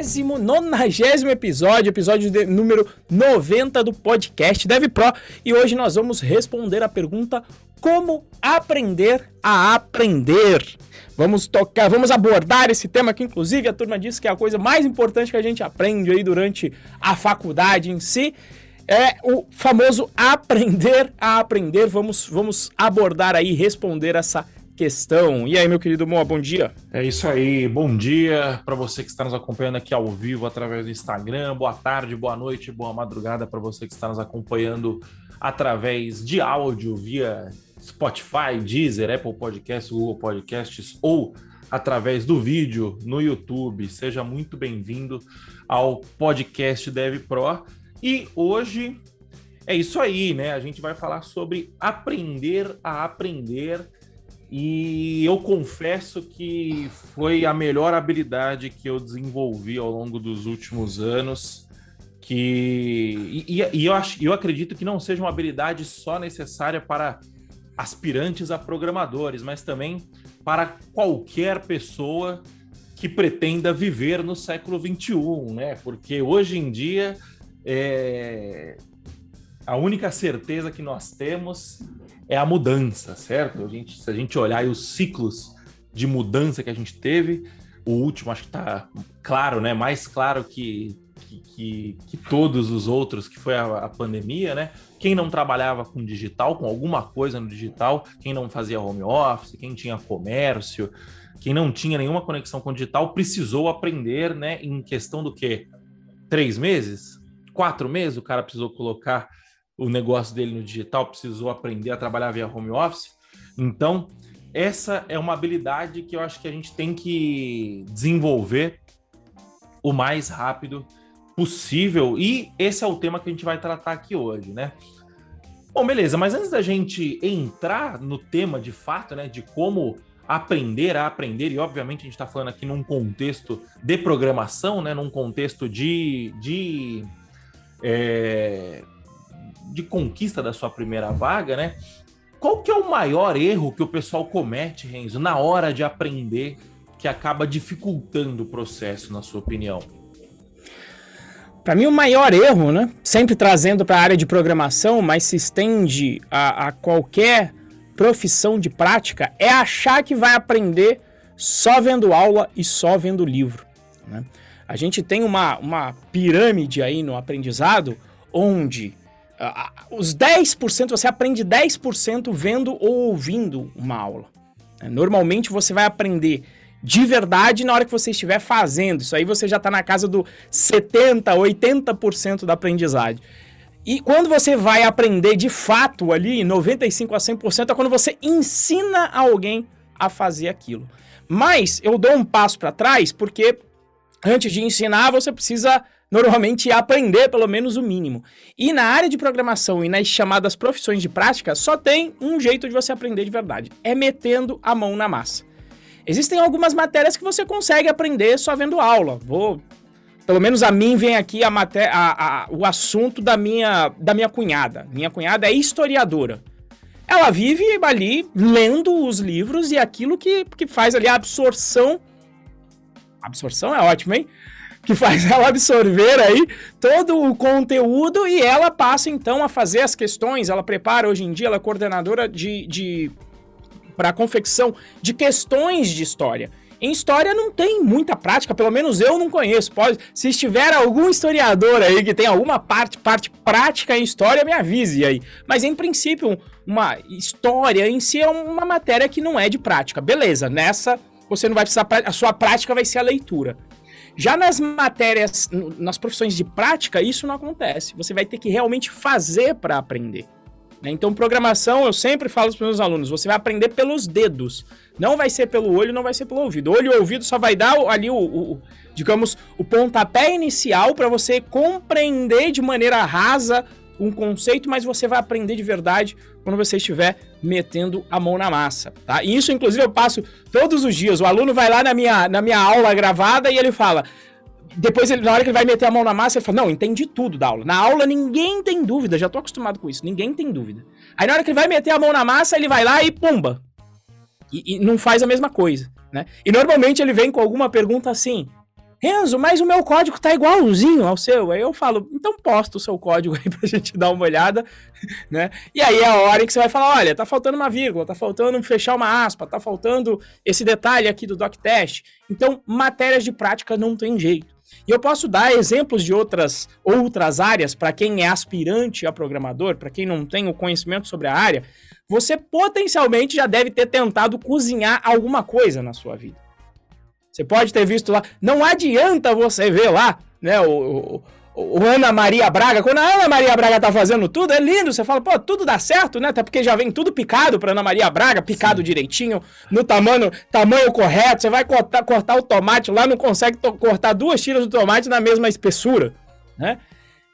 nonagésimo, nonagésimo episódio, episódio de, número 90 do podcast Dev Pro. E hoje nós vamos responder a pergunta: como aprender a aprender? Vamos tocar, vamos abordar esse tema que, inclusive, a turma disse que é a coisa mais importante que a gente aprende aí durante a faculdade em si. É o famoso aprender a aprender. Vamos, vamos abordar aí, responder essa questão. E aí, meu querido Moa, bom dia. É isso aí, bom dia para você que está nos acompanhando aqui ao vivo através do Instagram. Boa tarde, boa noite, boa madrugada para você que está nos acompanhando através de áudio via Spotify, Deezer, Apple Podcasts, Google Podcasts ou através do vídeo no YouTube. Seja muito bem-vindo ao podcast Dev Pro. E hoje é isso aí, né? A gente vai falar sobre aprender a aprender e eu confesso que foi a melhor habilidade que eu desenvolvi ao longo dos últimos anos. Que, e, e eu, acho, eu acredito que não seja uma habilidade só necessária para aspirantes a programadores, mas também para qualquer pessoa que pretenda viver no século XXI, né? Porque hoje em dia é... a única certeza que nós temos é a mudança, certo? A gente, se a gente olhar os ciclos de mudança que a gente teve, o último acho que está claro, né? Mais claro que, que, que, todos os outros, que foi a, a, pandemia, né? Quem não trabalhava com digital, com alguma coisa no digital, quem não fazia home office, quem tinha comércio, quem não tinha nenhuma conexão com digital, precisou aprender, né? Em questão do quê? Três meses? Quatro meses? O cara precisou colocar o negócio dele no digital, precisou aprender a trabalhar via home office. Então, essa é uma habilidade que eu acho que a gente tem que desenvolver o mais rápido possível. E esse é o tema que a gente vai tratar aqui hoje, né? Bom, beleza, mas antes da gente entrar no tema de fato, né, de como aprender a aprender, e obviamente a gente está falando aqui num contexto de programação, né, num contexto de, de é, de conquista da sua primeira vaga, né? Qual que é o maior erro que o pessoal comete, Renzo, na hora de aprender, que acaba dificultando o processo, na sua opinião? Para mim, o maior erro, né? Sempre trazendo para a área de programação, mas se estende a, a qualquer profissão de prática, é achar que vai aprender só vendo aula e só vendo livro. Né? A gente tem uma, uma pirâmide aí no aprendizado onde os 10%, você aprende 10% vendo ou ouvindo uma aula. É, normalmente você vai aprender de verdade na hora que você estiver fazendo. Isso aí você já está na casa do 70%, 80% da aprendizagem. E quando você vai aprender de fato ali, 95% a 100%, é quando você ensina alguém a fazer aquilo. Mas eu dou um passo para trás porque antes de ensinar você precisa normalmente aprender pelo menos o mínimo. E na área de programação e nas chamadas profissões de prática, só tem um jeito de você aprender de verdade: é metendo a mão na massa. Existem algumas matérias que você consegue aprender só vendo aula. Vou pelo menos a mim vem aqui a matéria, a, a, o assunto da minha, da minha cunhada. Minha cunhada é historiadora. Ela vive ali lendo os livros e aquilo que, que faz ali a absorção. Absorção é ótimo, hein? Que faz ela absorver aí todo o conteúdo e ela passa então a fazer as questões. Ela prepara hoje em dia, ela é coordenadora de, de para confecção de questões de história. Em história não tem muita prática, pelo menos eu não conheço. Pode, se estiver algum historiador aí que tem alguma parte, parte prática em história, me avise aí. Mas em princípio, uma história em si é uma matéria que não é de prática. Beleza, nessa você não vai precisar, a sua prática vai ser a leitura. Já nas matérias, nas profissões de prática, isso não acontece. Você vai ter que realmente fazer para aprender. Né? Então, programação, eu sempre falo para os meus alunos: você vai aprender pelos dedos. Não vai ser pelo olho, não vai ser pelo ouvido. Olho e ouvido só vai dar ali o, o digamos, o pontapé inicial para você compreender de maneira rasa um conceito, mas você vai aprender de verdade quando você estiver metendo a mão na massa, tá? E isso, inclusive, eu passo todos os dias. O aluno vai lá na minha, na minha aula gravada e ele fala. Depois, ele, na hora que ele vai meter a mão na massa, ele fala: Não, entendi tudo da aula. Na aula, ninguém tem dúvida, já tô acostumado com isso, ninguém tem dúvida. Aí, na hora que ele vai meter a mão na massa, ele vai lá e pumba. E, e não faz a mesma coisa, né? E normalmente ele vem com alguma pergunta assim: Renzo, mas o meu código tá igualzinho ao seu. Aí eu falo, então posta o seu código aí pra gente dar uma olhada, né? E aí é a hora que você vai falar, olha, tá faltando uma vírgula, tá faltando fechar uma aspa, tá faltando esse detalhe aqui do doc test. Então, matérias de prática não tem jeito. E eu posso dar exemplos de outras outras áreas para quem é aspirante a programador, para quem não tem o conhecimento sobre a área, você potencialmente já deve ter tentado cozinhar alguma coisa na sua vida. Você pode ter visto lá. Não adianta você ver lá, né? O, o, o, Ana Maria Braga. Quando a Ana Maria Braga tá fazendo tudo, é lindo. Você fala, pô, tudo dá certo, né? Até porque já vem tudo picado pra Ana Maria Braga, picado Sim. direitinho, no tamanho, tamanho correto. Você vai cortar, cortar o tomate lá, não consegue cortar duas tiras do tomate na mesma espessura, né?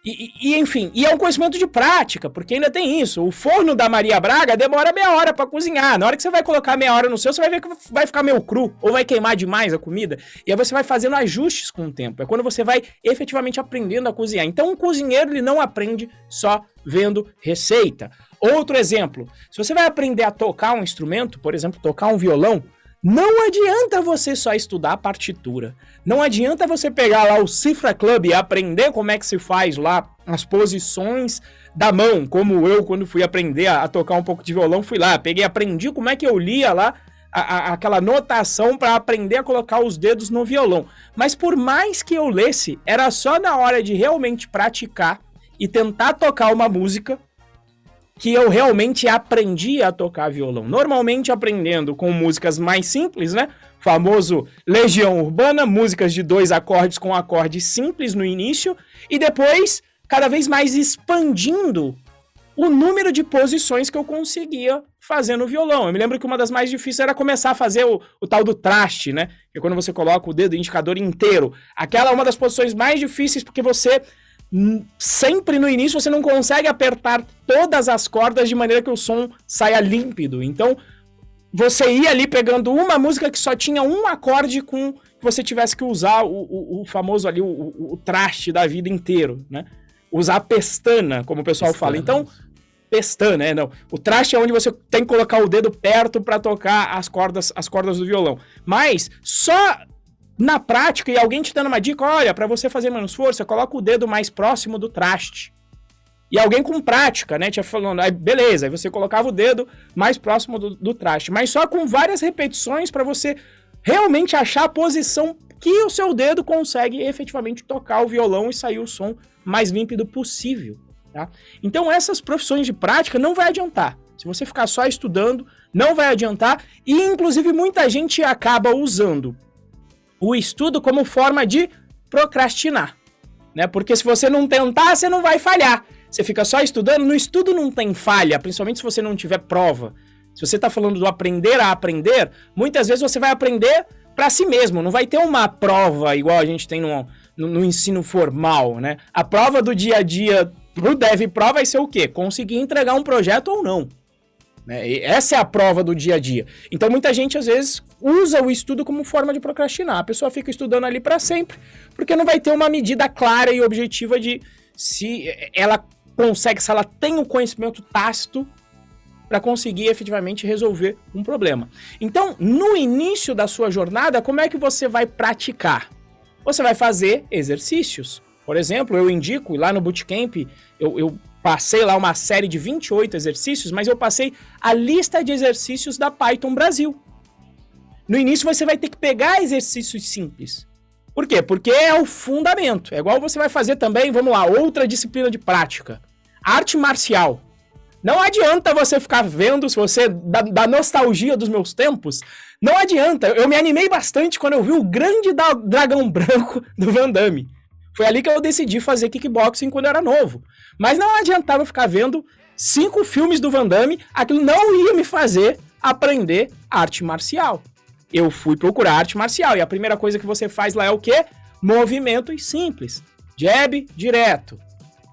E, e, enfim, e é um conhecimento de prática, porque ainda tem isso. O forno da Maria Braga demora meia hora para cozinhar. Na hora que você vai colocar meia hora no seu, você vai ver que vai ficar meio cru, ou vai queimar demais a comida. E aí você vai fazendo ajustes com o tempo. É quando você vai efetivamente aprendendo a cozinhar. Então, um cozinheiro ele não aprende só vendo receita. Outro exemplo: se você vai aprender a tocar um instrumento, por exemplo, tocar um violão, não adianta você só estudar a partitura. Não adianta você pegar lá o Cifra Club e aprender como é que se faz lá as posições da mão, como eu, quando fui aprender a, a tocar um pouco de violão, fui lá, peguei, aprendi como é que eu lia lá a, a, aquela notação para aprender a colocar os dedos no violão. Mas por mais que eu lesse, era só na hora de realmente praticar e tentar tocar uma música que eu realmente aprendi a tocar violão. Normalmente aprendendo com músicas mais simples, né? famoso Legião Urbana, músicas de dois acordes com acordes simples no início, e depois cada vez mais expandindo o número de posições que eu conseguia fazer no violão. Eu me lembro que uma das mais difíceis era começar a fazer o, o tal do traste, né? Que é quando você coloca o dedo indicador inteiro. Aquela é uma das posições mais difíceis porque você sempre no início você não consegue apertar todas as cordas de maneira que o som saia límpido. Então, você ia ali pegando uma música que só tinha um acorde com que você tivesse que usar o, o, o famoso ali, o, o, traste da vida inteiro, né? Usar a pestana, como o pessoal pestana. fala. Então, pestana, né? Não. O traste é onde você tem que colocar o dedo perto para tocar as cordas, as cordas do violão. Mas só na prática e alguém te dando uma dica, olha, para você fazer menos força, coloca o dedo mais próximo do traste. E alguém com prática, né? Tinha falando, aí beleza, aí você colocava o dedo mais próximo do, do traste, mas só com várias repetições para você realmente achar a posição que o seu dedo consegue efetivamente tocar o violão e sair o som mais límpido possível, tá? Então essas profissões de prática não vai adiantar. Se você ficar só estudando, não vai adiantar e inclusive muita gente acaba usando o estudo como forma de procrastinar, né? Porque se você não tentar, você não vai falhar. Você fica só estudando, no estudo não tem falha, principalmente se você não tiver prova. Se você está falando do aprender a aprender, muitas vezes você vai aprender para si mesmo, não vai ter uma prova igual a gente tem no, no, no ensino formal, né? A prova do dia a dia pro Dev Pro vai ser o quê? Conseguir entregar um projeto ou não. Né? essa é a prova do dia a dia. Então muita gente às vezes usa o estudo como forma de procrastinar. A pessoa fica estudando ali para sempre, porque não vai ter uma medida clara e objetiva de se ela consegue, se ela tem o conhecimento tácito para conseguir efetivamente resolver um problema. Então, no início da sua jornada, como é que você vai praticar? Você vai fazer exercícios. Por exemplo, eu indico, lá no Bootcamp, eu, eu passei lá uma série de 28 exercícios, mas eu passei a lista de exercícios da Python Brasil. No início, você vai ter que pegar exercícios simples. Por quê? Porque é o fundamento. É igual você vai fazer também, vamos lá, outra disciplina de prática. Arte marcial. Não adianta você ficar vendo, se você, da, da, nostalgia dos meus tempos, não adianta. Eu me animei bastante quando eu vi o grande da, dragão branco do Van Damme. Foi ali que eu decidi fazer kickboxing quando eu era novo. Mas não adiantava ficar vendo cinco filmes do Van Damme, aquilo não ia me fazer aprender arte marcial eu fui procurar arte marcial. E a primeira coisa que você faz lá é o quê? Movimentos simples. Jab direto.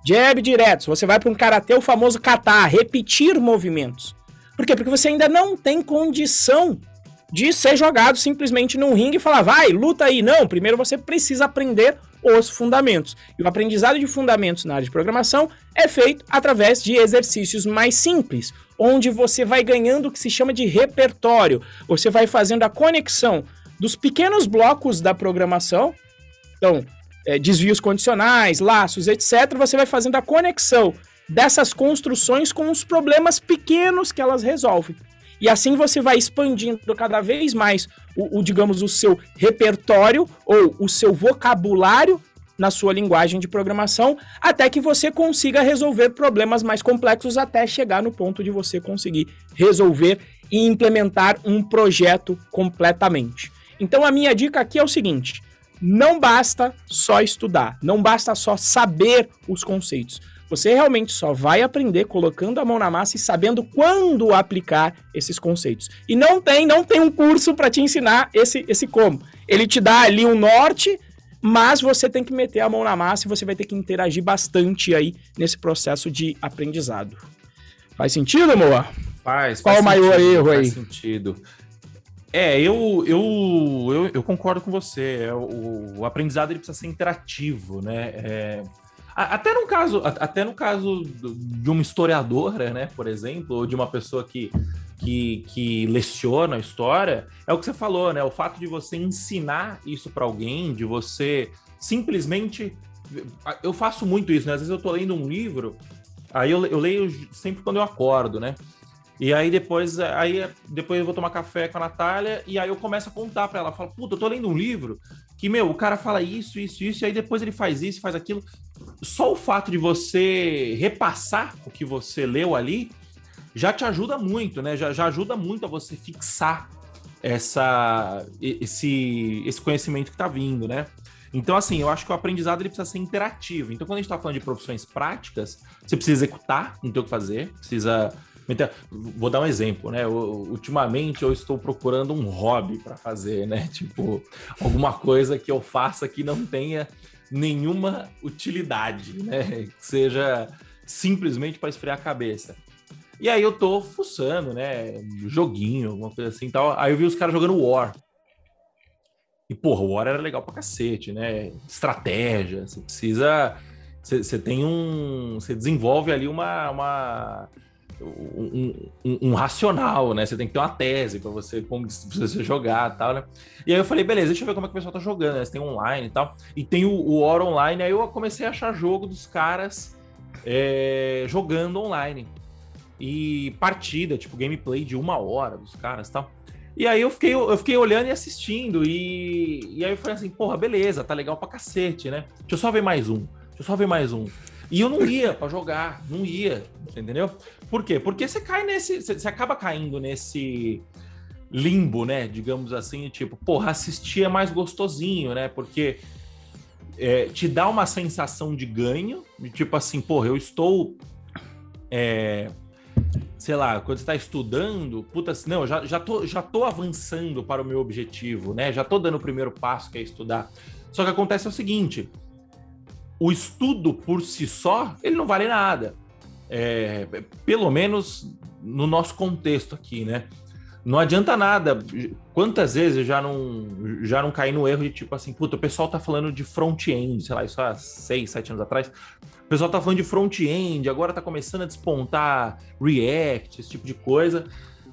Jab direto. Você vai para um karatê, o famoso kata, repetir movimentos. Por quê? Porque você ainda não tem condição de ser jogado simplesmente num ringue e falar, vai, luta aí. Não, primeiro você precisa aprender os fundamentos. E o aprendizado de fundamentos na área de programação é feito através de exercícios mais simples. onde você vai ganhando o que se chama de repertório. Você vai fazendo a conexão dos pequenos blocos da programação, então, é, desvios condicionais, laços, etc. Você vai fazendo a conexão dessas construções com os problemas pequenos que elas resolvem. E assim você vai expandindo cada vez mais o, o, digamos, o seu repertório ou o seu vocabulário na sua linguagem de programação, até que você consiga resolver problemas mais complexos até chegar no ponto de você conseguir resolver e implementar um projeto completamente. Então a minha dica aqui é o seguinte: não basta só estudar, não basta só saber os conceitos. Você realmente só vai aprender colocando a mão na massa e sabendo quando aplicar esses conceitos. E não tem, não tem um curso para te ensinar esse, esse como. Ele te dá ali um norte, mas você tem que meter a mão na massa e você vai ter que interagir bastante aí nesse processo de aprendizado. Faz sentido, Moa? Faz. Qual faz o maior sentido, erro faz aí? sentido. É, eu, eu, eu, eu concordo com você. É, o, o aprendizado ele precisa ser interativo, né? É, até no caso, até no caso de uma historiadora, né, por exemplo, ou de uma pessoa que, que, que leciona a história, é o que você falou, né? O fato de você ensinar isso para alguém, de você simplesmente. Eu faço muito isso, né? Às vezes eu tô lendo um livro, aí eu, eu leio sempre quando eu acordo, né? E aí depois, aí depois eu vou tomar café com a Natália e aí eu começo a contar para ela, falo, puta, eu tô lendo um livro que, meu, o cara fala isso, isso, isso, e aí depois ele faz isso, faz aquilo só o fato de você repassar o que você leu ali já te ajuda muito, né? Já, já ajuda muito a você fixar essa, esse, esse conhecimento que está vindo, né? Então, assim, eu acho que o aprendizado ele precisa ser interativo. Então, quando a gente está falando de profissões práticas, você precisa executar, não tem o que fazer, precisa. Vou dar um exemplo, né? Eu, ultimamente eu estou procurando um hobby para fazer, né? Tipo, alguma coisa que eu faça que não tenha nenhuma utilidade, né? Que seja simplesmente para esfriar a cabeça. E aí eu tô fuçando, né? Joguinho, alguma coisa assim tal. Aí eu vi os caras jogando War. E, porra, War era legal pra cacete, né? Estratégia, você precisa. Você tem um. Você desenvolve ali uma, uma um, um, racional, né? Você tem que ter uma tese para você, como você jogar e tal, né? E aí eu falei, beleza, deixa eu ver como é que o pessoal tá jogando, né? Você tem online e tal. E tem o, o War Online, aí eu comecei a achar jogo dos caras é, jogando online. E partida, tipo, gameplay de uma hora dos caras e tal. E aí eu fiquei, eu fiquei olhando e assistindo. E, e aí eu falei assim, porra, beleza, tá legal pra cacete, né? Deixa eu só ver mais um. Deixa eu só ver mais um. E eu não ia para jogar, não ia, entendeu? Por quê? Porque você cai nesse, você acaba caindo nesse limbo, né? Digamos assim, tipo, porra, assistir é mais gostosinho, né? Porque é, te dá uma sensação de ganho, de tipo assim, porra, eu estou. É, sei lá, quando você está estudando, puta, não, já, já, tô, já tô avançando para o meu objetivo, né? Já tô dando o primeiro passo que é estudar. Só que acontece o seguinte: o estudo por si só, ele não vale nada. É, pelo menos no nosso contexto aqui, né? Não adianta nada. Quantas vezes eu já não, já não caí no erro de tipo assim, puta, o pessoal tá falando de front-end, sei lá, isso há seis, sete anos atrás. O pessoal tá falando de front-end, agora tá começando a despontar React, esse tipo de coisa.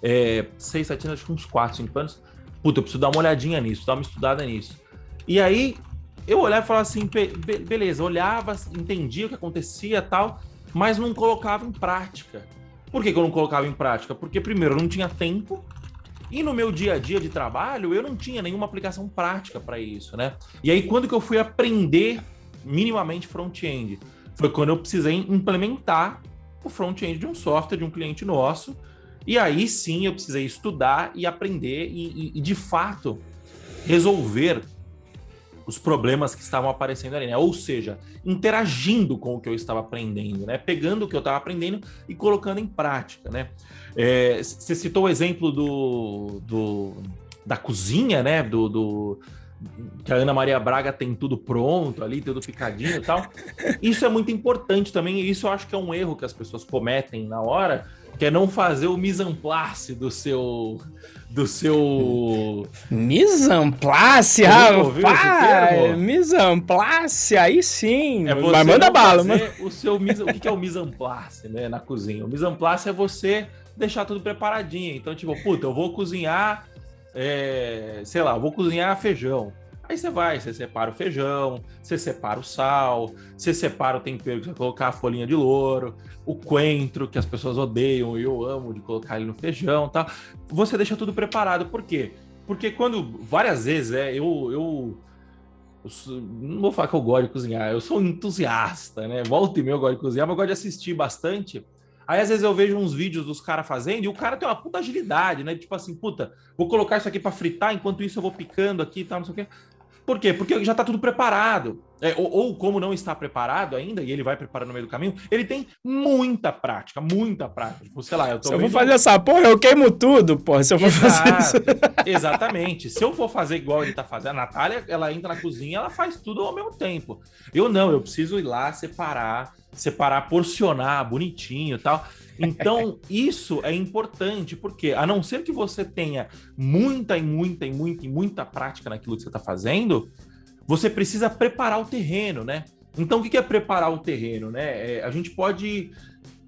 É, seis, sete anos, acho que uns quatro, cinco anos. Puta, eu preciso dar uma olhadinha nisso, dar uma estudada nisso. E aí, eu olhava e falava assim, be beleza, olhava, entendia o que acontecia tal, mas não colocava em prática. Por que, que eu não colocava em prática? Porque, primeiro, eu não tinha tempo, e no meu dia a dia de trabalho, eu não tinha nenhuma aplicação prática para isso, né? E aí, quando que eu fui aprender minimamente front-end? Foi quando eu precisei implementar o front-end de um software de um cliente nosso. E aí sim eu precisei estudar e aprender e, e, e de fato resolver os problemas que estavam aparecendo ali, né? Ou seja, interagindo com o que eu estava aprendendo, né? Pegando o que eu estava aprendendo e colocando em prática, né? É, você citou o exemplo do, do da cozinha, né? Do, do, que a Ana Maria Braga tem tudo pronto ali, tudo picadinho e tal. Isso é muito importante também. Isso eu acho que é um erro que as pessoas cometem na hora, que é não fazer o mise en place do seu do seu. Misamplace, rapaz! Misamplace, aí sim. É Mas manda bala, mano. O, seu, o que é o misamplace, né, na cozinha? O misamplace é você deixar tudo preparadinho. Então, tipo, puta, eu vou cozinhar, é, sei lá, eu vou cozinhar feijão. Aí você vai, você separa o feijão, você separa o sal, você separa o tempero que você vai colocar a folhinha de louro, o coentro, que as pessoas odeiam e eu amo de colocar ele no feijão tal. Você deixa tudo preparado. Por quê? Porque quando, várias vezes, é, eu, eu, eu sou, não vou falar que eu gosto de cozinhar, eu sou um entusiasta, né? Volta e meia eu gosto de cozinhar, mas eu gosto de assistir bastante. Aí às vezes eu vejo uns vídeos dos caras fazendo e o cara tem uma puta agilidade, né? Tipo assim, puta, vou colocar isso aqui para fritar, enquanto isso eu vou picando aqui e tal, não sei o quê. Por quê? Porque já está tudo preparado. É, ou, ou, como não está preparado ainda, e ele vai preparando no meio do caminho, ele tem muita prática, muita prática. Tipo, sei lá, eu tô Se eu vou fazer essa porra, eu queimo tudo, porra. Se eu for Exato, fazer isso. Exatamente. Se eu for fazer igual ele tá fazendo, a Natália, ela entra na cozinha, ela faz tudo ao mesmo tempo. Eu não, eu preciso ir lá separar, separar, porcionar bonitinho e tal. Então, isso é importante, porque a não ser que você tenha muita e muita e muita e muita prática naquilo que você está fazendo, você precisa preparar o terreno, né? Então, o que é preparar o terreno, né? É, a gente pode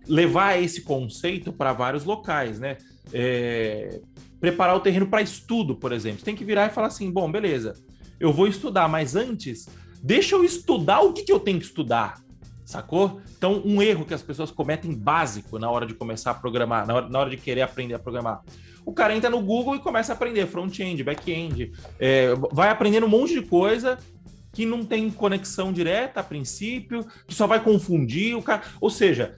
levar esse conceito para vários locais, né? É, preparar o terreno para estudo, por exemplo. Você tem que virar e falar assim: bom, beleza, eu vou estudar, mas antes, deixa eu estudar o que, que eu tenho que estudar sacou? Então, um erro que as pessoas cometem básico na hora de começar a programar, na hora, na hora de querer aprender a programar. O cara entra no Google e começa a aprender front-end, back-end, é, vai aprendendo um monte de coisa que não tem conexão direta a princípio, que só vai confundir o cara. Ou seja,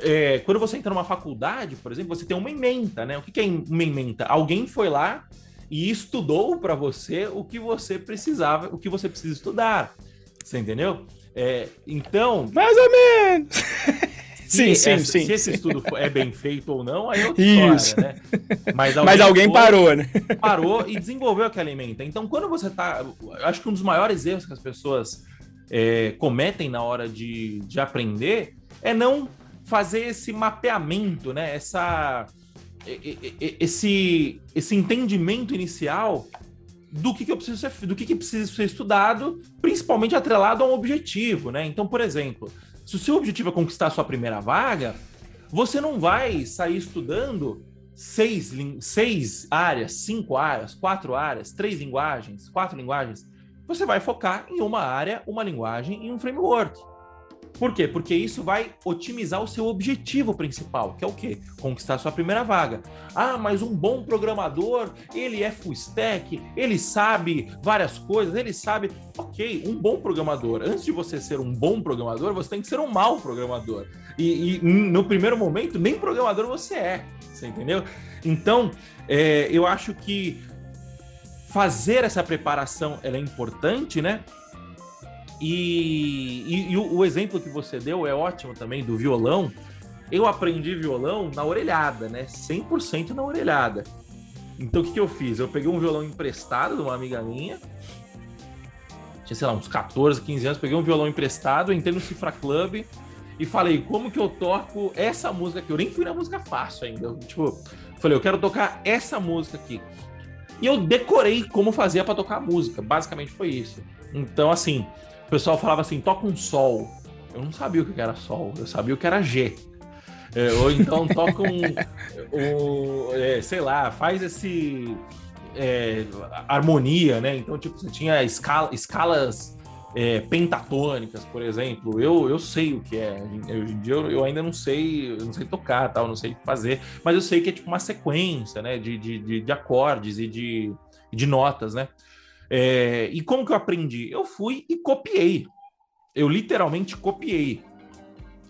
é, quando você entra numa faculdade, por exemplo, você tem uma ementa, né? O que, é uma ementa? Alguém foi lá e estudou para você o que você precisava, o que você precisa estudar. Você entendeu? É, então. Mais ou menos! sim, sim, essa, sim. Se esse estudo é bem feito ou não, aí é outra Isso. história, né? Mas alguém, Mas alguém parou, né? Parou e desenvolveu aquela alimenta. Então, quando você tá. Acho que um dos maiores erros que as pessoas é, cometem na hora de, de aprender é não fazer esse mapeamento, né? Essa, esse, esse entendimento inicial do que, que eu preciso ser, do que, que precisa ser estudado, principalmente atrelado a um objetivo, né? Então, por exemplo, se o seu objetivo é conquistar a sua primeira vaga, você não vai sair estudando seis, seis áreas, cinco áreas, quatro áreas, três linguagens, quatro linguagens. Você vai focar em uma área, uma linguagem e um framework. Por quê? Porque isso vai otimizar o seu objetivo principal, que é o quê? Conquistar sua primeira vaga. Ah, mas um bom programador, ele é full stack, ele sabe várias coisas, ele sabe. Ok, um bom programador. Antes de você ser um bom programador, você tem que ser um mau programador. E, e no primeiro momento, nem programador você é. Você entendeu? Então, é, eu acho que fazer essa preparação ela é importante, né? E, e, e o, o, exemplo que você deu é ótimo também do violão. Eu aprendi violão na orelhada, né? 100% na orelhada. Então o que, que eu fiz? Eu peguei um violão emprestado de uma amiga minha. Tinha, sei lá, uns 14, 15 anos. Peguei um violão emprestado, entrei no Cifra Club e falei, como que eu toco essa música aqui? Eu nem fui na música fácil ainda. Eu, tipo, falei, eu quero tocar essa música aqui. E eu decorei como fazia para tocar a música. Basicamente foi isso. Então, assim, o pessoal falava assim, toca um sol. Eu não sabia o que era sol, eu sabia o que era G. É, ou então toca um, um é, sei lá, faz esse é, harmonia, né? Então, tipo, você tinha escala, escalas é, pentatônicas, por exemplo. Eu, eu sei o que é. Hoje em dia eu, eu, ainda não sei, eu não sei tocar, tal, não sei fazer, mas eu sei que é tipo uma sequência, né? De, de, de, de acordes e de, de notas, né? É, e como que eu aprendi? Eu fui e copiei. Eu literalmente copiei.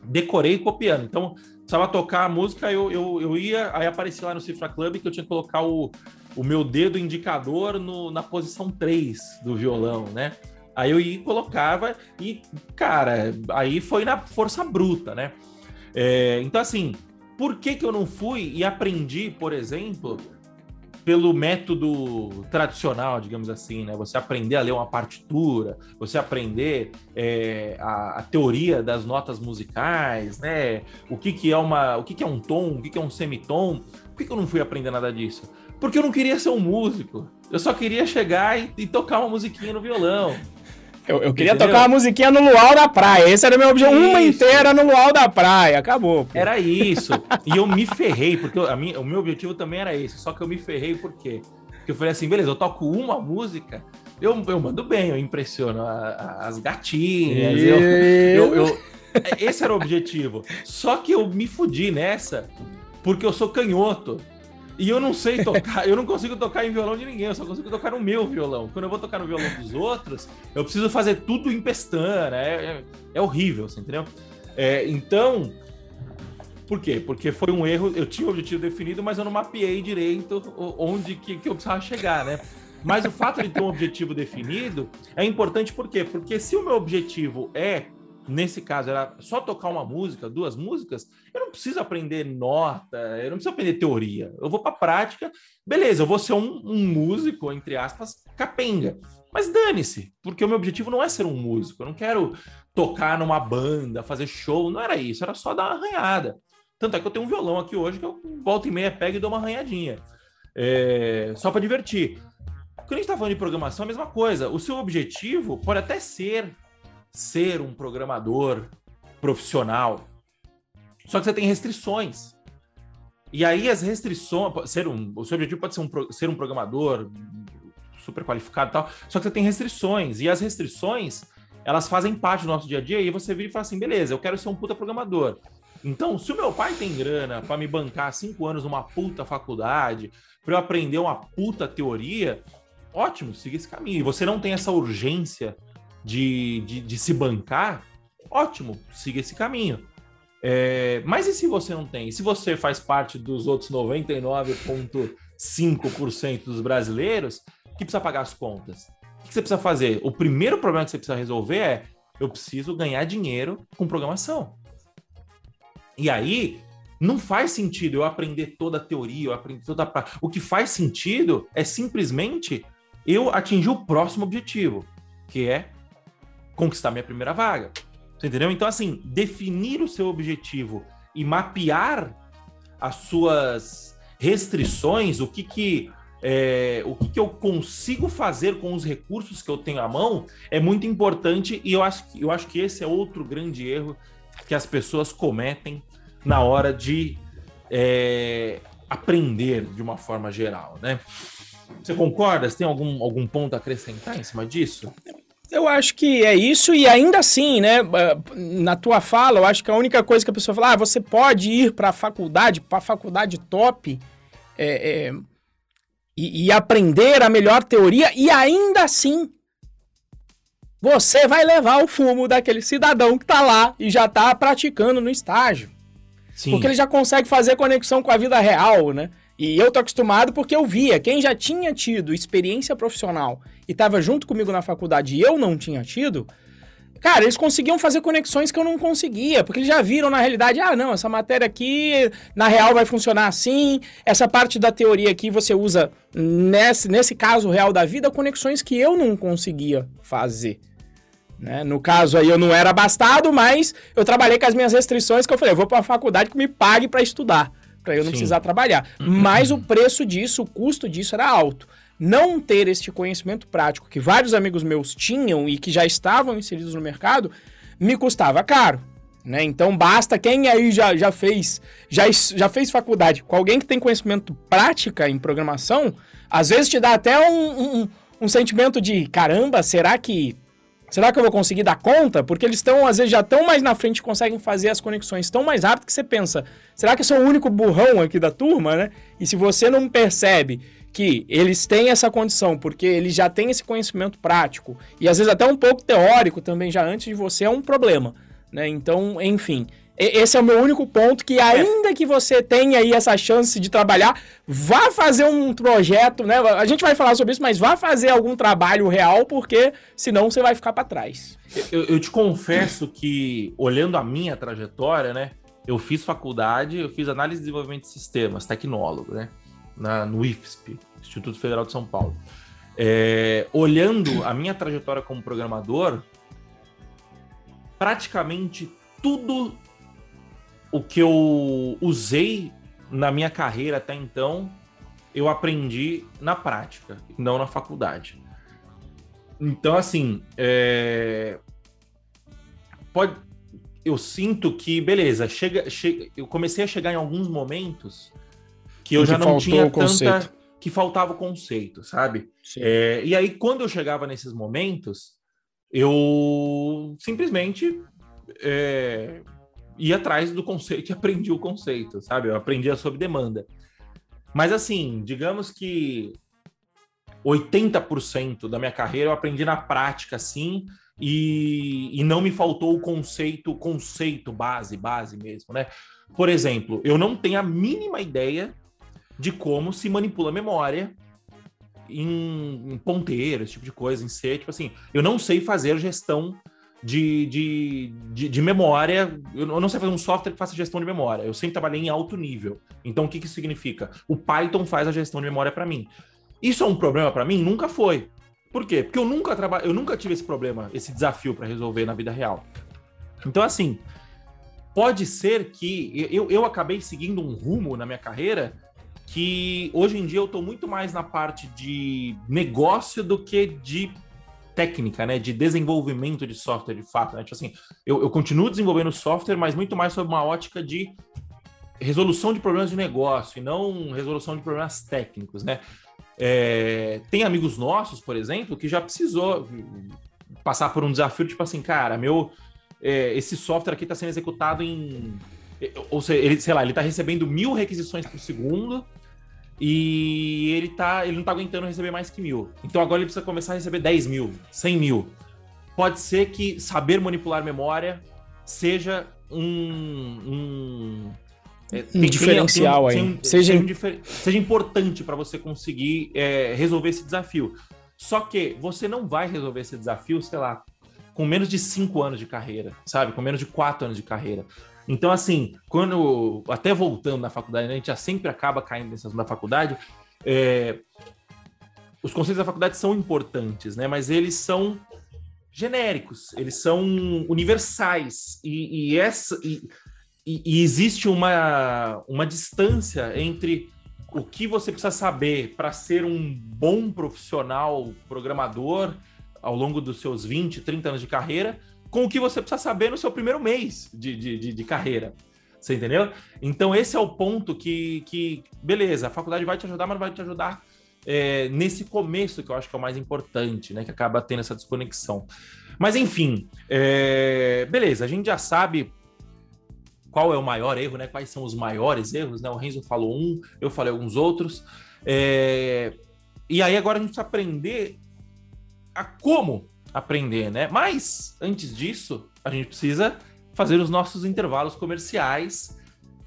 Decorei copiando. Então, precisava tocar a música, eu, eu, eu ia, aí aparecia lá no Cifra Club que eu tinha que colocar o, o meu dedo indicador no, na posição 3 do violão, né? Aí eu ia e colocava e, cara, aí foi na força bruta, né? É, então, assim, por que, que eu não fui e aprendi, por exemplo, pelo método tradicional, digamos assim, né? Você aprender a ler uma partitura, você aprender é, a, a, teoria das notas musicais, né? O que, que é uma, o que, que é um tom, o que, que é um semitom. Por que, que eu não fui aprender nada disso? Porque eu não queria ser um músico. Eu só queria chegar e, e tocar uma musiquinha no violão. Eu, eu queria Entendeu? tocar uma musiquinha no luau da praia. Esse era o meu objetivo. Uma inteira no luau da praia. Acabou. Pô. Era isso. E eu me ferrei, porque a minha, o meu objetivo também era esse. Só que eu me ferrei por quê? Porque eu falei assim, beleza, eu toco uma música, eu, eu mando bem, eu impressiono a, a, as gatinhas. Eu, eu, eu, esse era o objetivo. Só que eu me fudi nessa, porque eu sou canhoto. E eu não sei tocar, eu não consigo tocar em violão de ninguém, eu só consigo tocar no meu violão. Quando eu vou tocar no violão dos outros, eu preciso fazer tudo em pestana, é, é, é horrível, você entendeu? É, então, por quê? Porque foi um erro, eu tinha o objetivo definido, mas eu não mapeei direito onde que, que eu precisava chegar, né? Mas o fato de ter um objetivo definido é importante por quê? Porque se o meu objetivo é nesse caso era só tocar uma música, duas músicas, eu não preciso aprender nota, eu não preciso aprender teoria. Eu vou para prática, beleza, eu vou ser um, um, músico, entre aspas, capenga. Mas dane-se, porque o meu objetivo não é ser um músico, eu não quero tocar numa banda, fazer show, não era isso, era só dar uma arranhada. Tanto é que eu tenho um violão aqui hoje que eu volto e meia pego e dou uma arranhadinha. É, só para divertir. Quando a gente está falando de programação, a mesma coisa. O seu objetivo pode até ser ser um programador profissional. Só que você tem restrições. E aí as restrições, ser um, o seu objetivo pode ser um, ser um programador super qualificado e tal, só que você tem restrições. E as restrições, elas fazem parte do nosso dia a dia e você vira e fala assim, beleza, eu quero ser um puta programador. Então, se o meu pai tem grana para me bancar cinco anos numa puta faculdade, para eu aprender uma puta teoria, ótimo, siga esse caminho. E você não tem essa urgência de, de, de se bancar, ótimo, siga esse caminho. É, mas e se você não tem? E se você faz parte dos outros 99,5% dos brasileiros que precisa pagar as contas? O que você precisa fazer? O primeiro problema que você precisa resolver é: eu preciso ganhar dinheiro com programação. E aí, não faz sentido eu aprender toda a teoria, eu aprender toda a. O que faz sentido é simplesmente eu atingir o próximo objetivo, que é conquistar minha primeira vaga. Você entendeu? Então, assim, definir o seu objetivo e mapear as suas restrições, o que que, é, o que que eu consigo fazer com os recursos que eu tenho à mão, é muito importante e eu acho, que, eu acho que esse é outro grande erro que as pessoas cometem na hora de é, aprender de uma forma geral, né? Você concorda? Você tem algum, algum ponto a acrescentar em cima disso? Eu acho que é isso, e ainda assim, né? Na tua fala, eu acho que a única coisa que a pessoa fala, ah, você pode ir para a faculdade, para a faculdade top, é, é, e, e aprender a melhor teoria, e ainda assim você vai levar o fumo daquele cidadão que está lá e já está praticando no estágio. Sim. Porque ele já consegue fazer conexão com a vida real, né? E eu tô acostumado porque eu via quem já tinha tido experiência profissional e estava junto comigo na faculdade e eu não tinha tido, cara, eles conseguiam fazer conexões que eu não conseguia, porque eles já viram na realidade, ah, não, essa matéria aqui na real vai funcionar assim, essa parte da teoria aqui você usa nesse, nesse caso real da vida, conexões que eu não conseguia fazer. Né? No caso aí eu não era abastado, mas eu trabalhei com as minhas restrições que eu falei, eu vou para faculdade que me pague para estudar para eu não Sim. precisar trabalhar. Mas o preço disso, o custo disso era alto. Não ter este conhecimento prático que vários amigos meus tinham e que já estavam inseridos no mercado, me custava caro. Né? Então basta quem aí já, já fez já, já fez faculdade com alguém que tem conhecimento prática em programação, às vezes te dá até um, um, um sentimento de caramba, será que Será que eu vou conseguir dar conta? Porque eles estão, às vezes, já tão mais na frente, conseguem fazer as conexões tão mais rápido que você pensa, será que eu sou o único burrão aqui da turma, né? E se você não percebe que eles têm essa condição, porque eles já têm esse conhecimento prático, e às vezes até um pouco teórico também, já antes de você, é um problema, né? Então, enfim, esse é o meu único ponto que ainda que você tenha aí essa chance de trabalhar, vá fazer um projeto, né? A gente vai falar sobre isso, mas vá fazer algum trabalho real, porque senão você vai ficar para trás. Eu, eu, te confesso que, olhando a minha trajetória, né? Eu fiz faculdade, eu fiz análise de desenvolvimento de sistemas, tecnólogo, né? Na, no IFSP, Instituto Federal de São Paulo. É, olhando a minha trajetória como programador, praticamente tudo o que eu usei na minha carreira até então, eu aprendi na prática, não na faculdade. Então, assim, é... pode. Eu sinto que, beleza, chega, chega, eu comecei a chegar em alguns momentos que eu que já não tinha tanta. que faltava o conceito, sabe? É... E aí, quando eu chegava nesses momentos, eu simplesmente é... ia atrás do conceito e aprendi o conceito, sabe? Eu aprendia sob demanda. Mas assim, digamos que 80% da minha carreira eu aprendi na prática, assim, e, e não me faltou o conceito, conceito base, base mesmo, né? Por exemplo, eu não tenho a mínima ideia de como se manipula a memória em, em ponteiro, esse tipo de coisa, em C. Tipo assim, eu não sei fazer gestão de, de, de, de, memória. Eu não sei fazer um software que faça gestão de memória. Eu sempre trabalhei em alto nível. Então, o que, que significa? O Python faz a gestão de memória para mim. Isso é um problema para mim? Nunca foi. Por quê? Porque eu nunca traba... eu nunca tive esse problema, esse desafio para resolver na vida real. Então, assim, pode ser que eu, eu acabei seguindo um rumo na minha carreira que hoje em dia eu estou muito mais na parte de negócio do que de técnica, né, de desenvolvimento de software de fato, né? Tipo assim, eu, eu continuo desenvolvendo software, mas muito mais sob uma ótica de resolução de problemas de negócio e não resolução de problemas técnicos, né? É, tem amigos nossos, por exemplo, que já precisou passar por um desafio, tipo assim, cara, meu, é, esse software aqui está sendo executado em. Ou seja, ele, sei lá, ele está recebendo mil requisições por segundo e ele, tá, ele não está aguentando receber mais que mil. Então agora ele precisa começar a receber 10 mil, 100 mil. Pode ser que saber manipular memória seja um, um é, um tem, diferencial tem, tem, aí. seja... Um, seja importante para você conseguir é, resolver esse desafio. Só que você não vai resolver esse desafio, sei lá, com menos de cinco anos de carreira, sabe? Com menos de quatro anos de carreira. Então, assim, quando. Até voltando na faculdade, né, a gente já sempre acaba caindo nessa da faculdade. É, os conceitos da faculdade são importantes, né? Mas eles são genéricos, eles são universais. E, e essa. E, e existe uma, uma distância entre o que você precisa saber para ser um bom profissional programador ao longo dos seus 20, 30 anos de carreira, com o que você precisa saber no seu primeiro mês de, de, de, de carreira. Você entendeu? Então, esse é o ponto que, que, beleza, a faculdade vai te ajudar, mas vai te ajudar é, nesse começo, que eu acho que é o mais importante, né? Que acaba tendo essa desconexão. Mas, enfim, é, beleza, a gente já sabe qual é o maior erro, né? Quais são os maiores erros, né? O Renzo falou um, eu falei alguns outros. É... E aí agora a gente precisa aprender a como aprender, né? Mas antes disso, a gente precisa fazer os nossos intervalos comerciais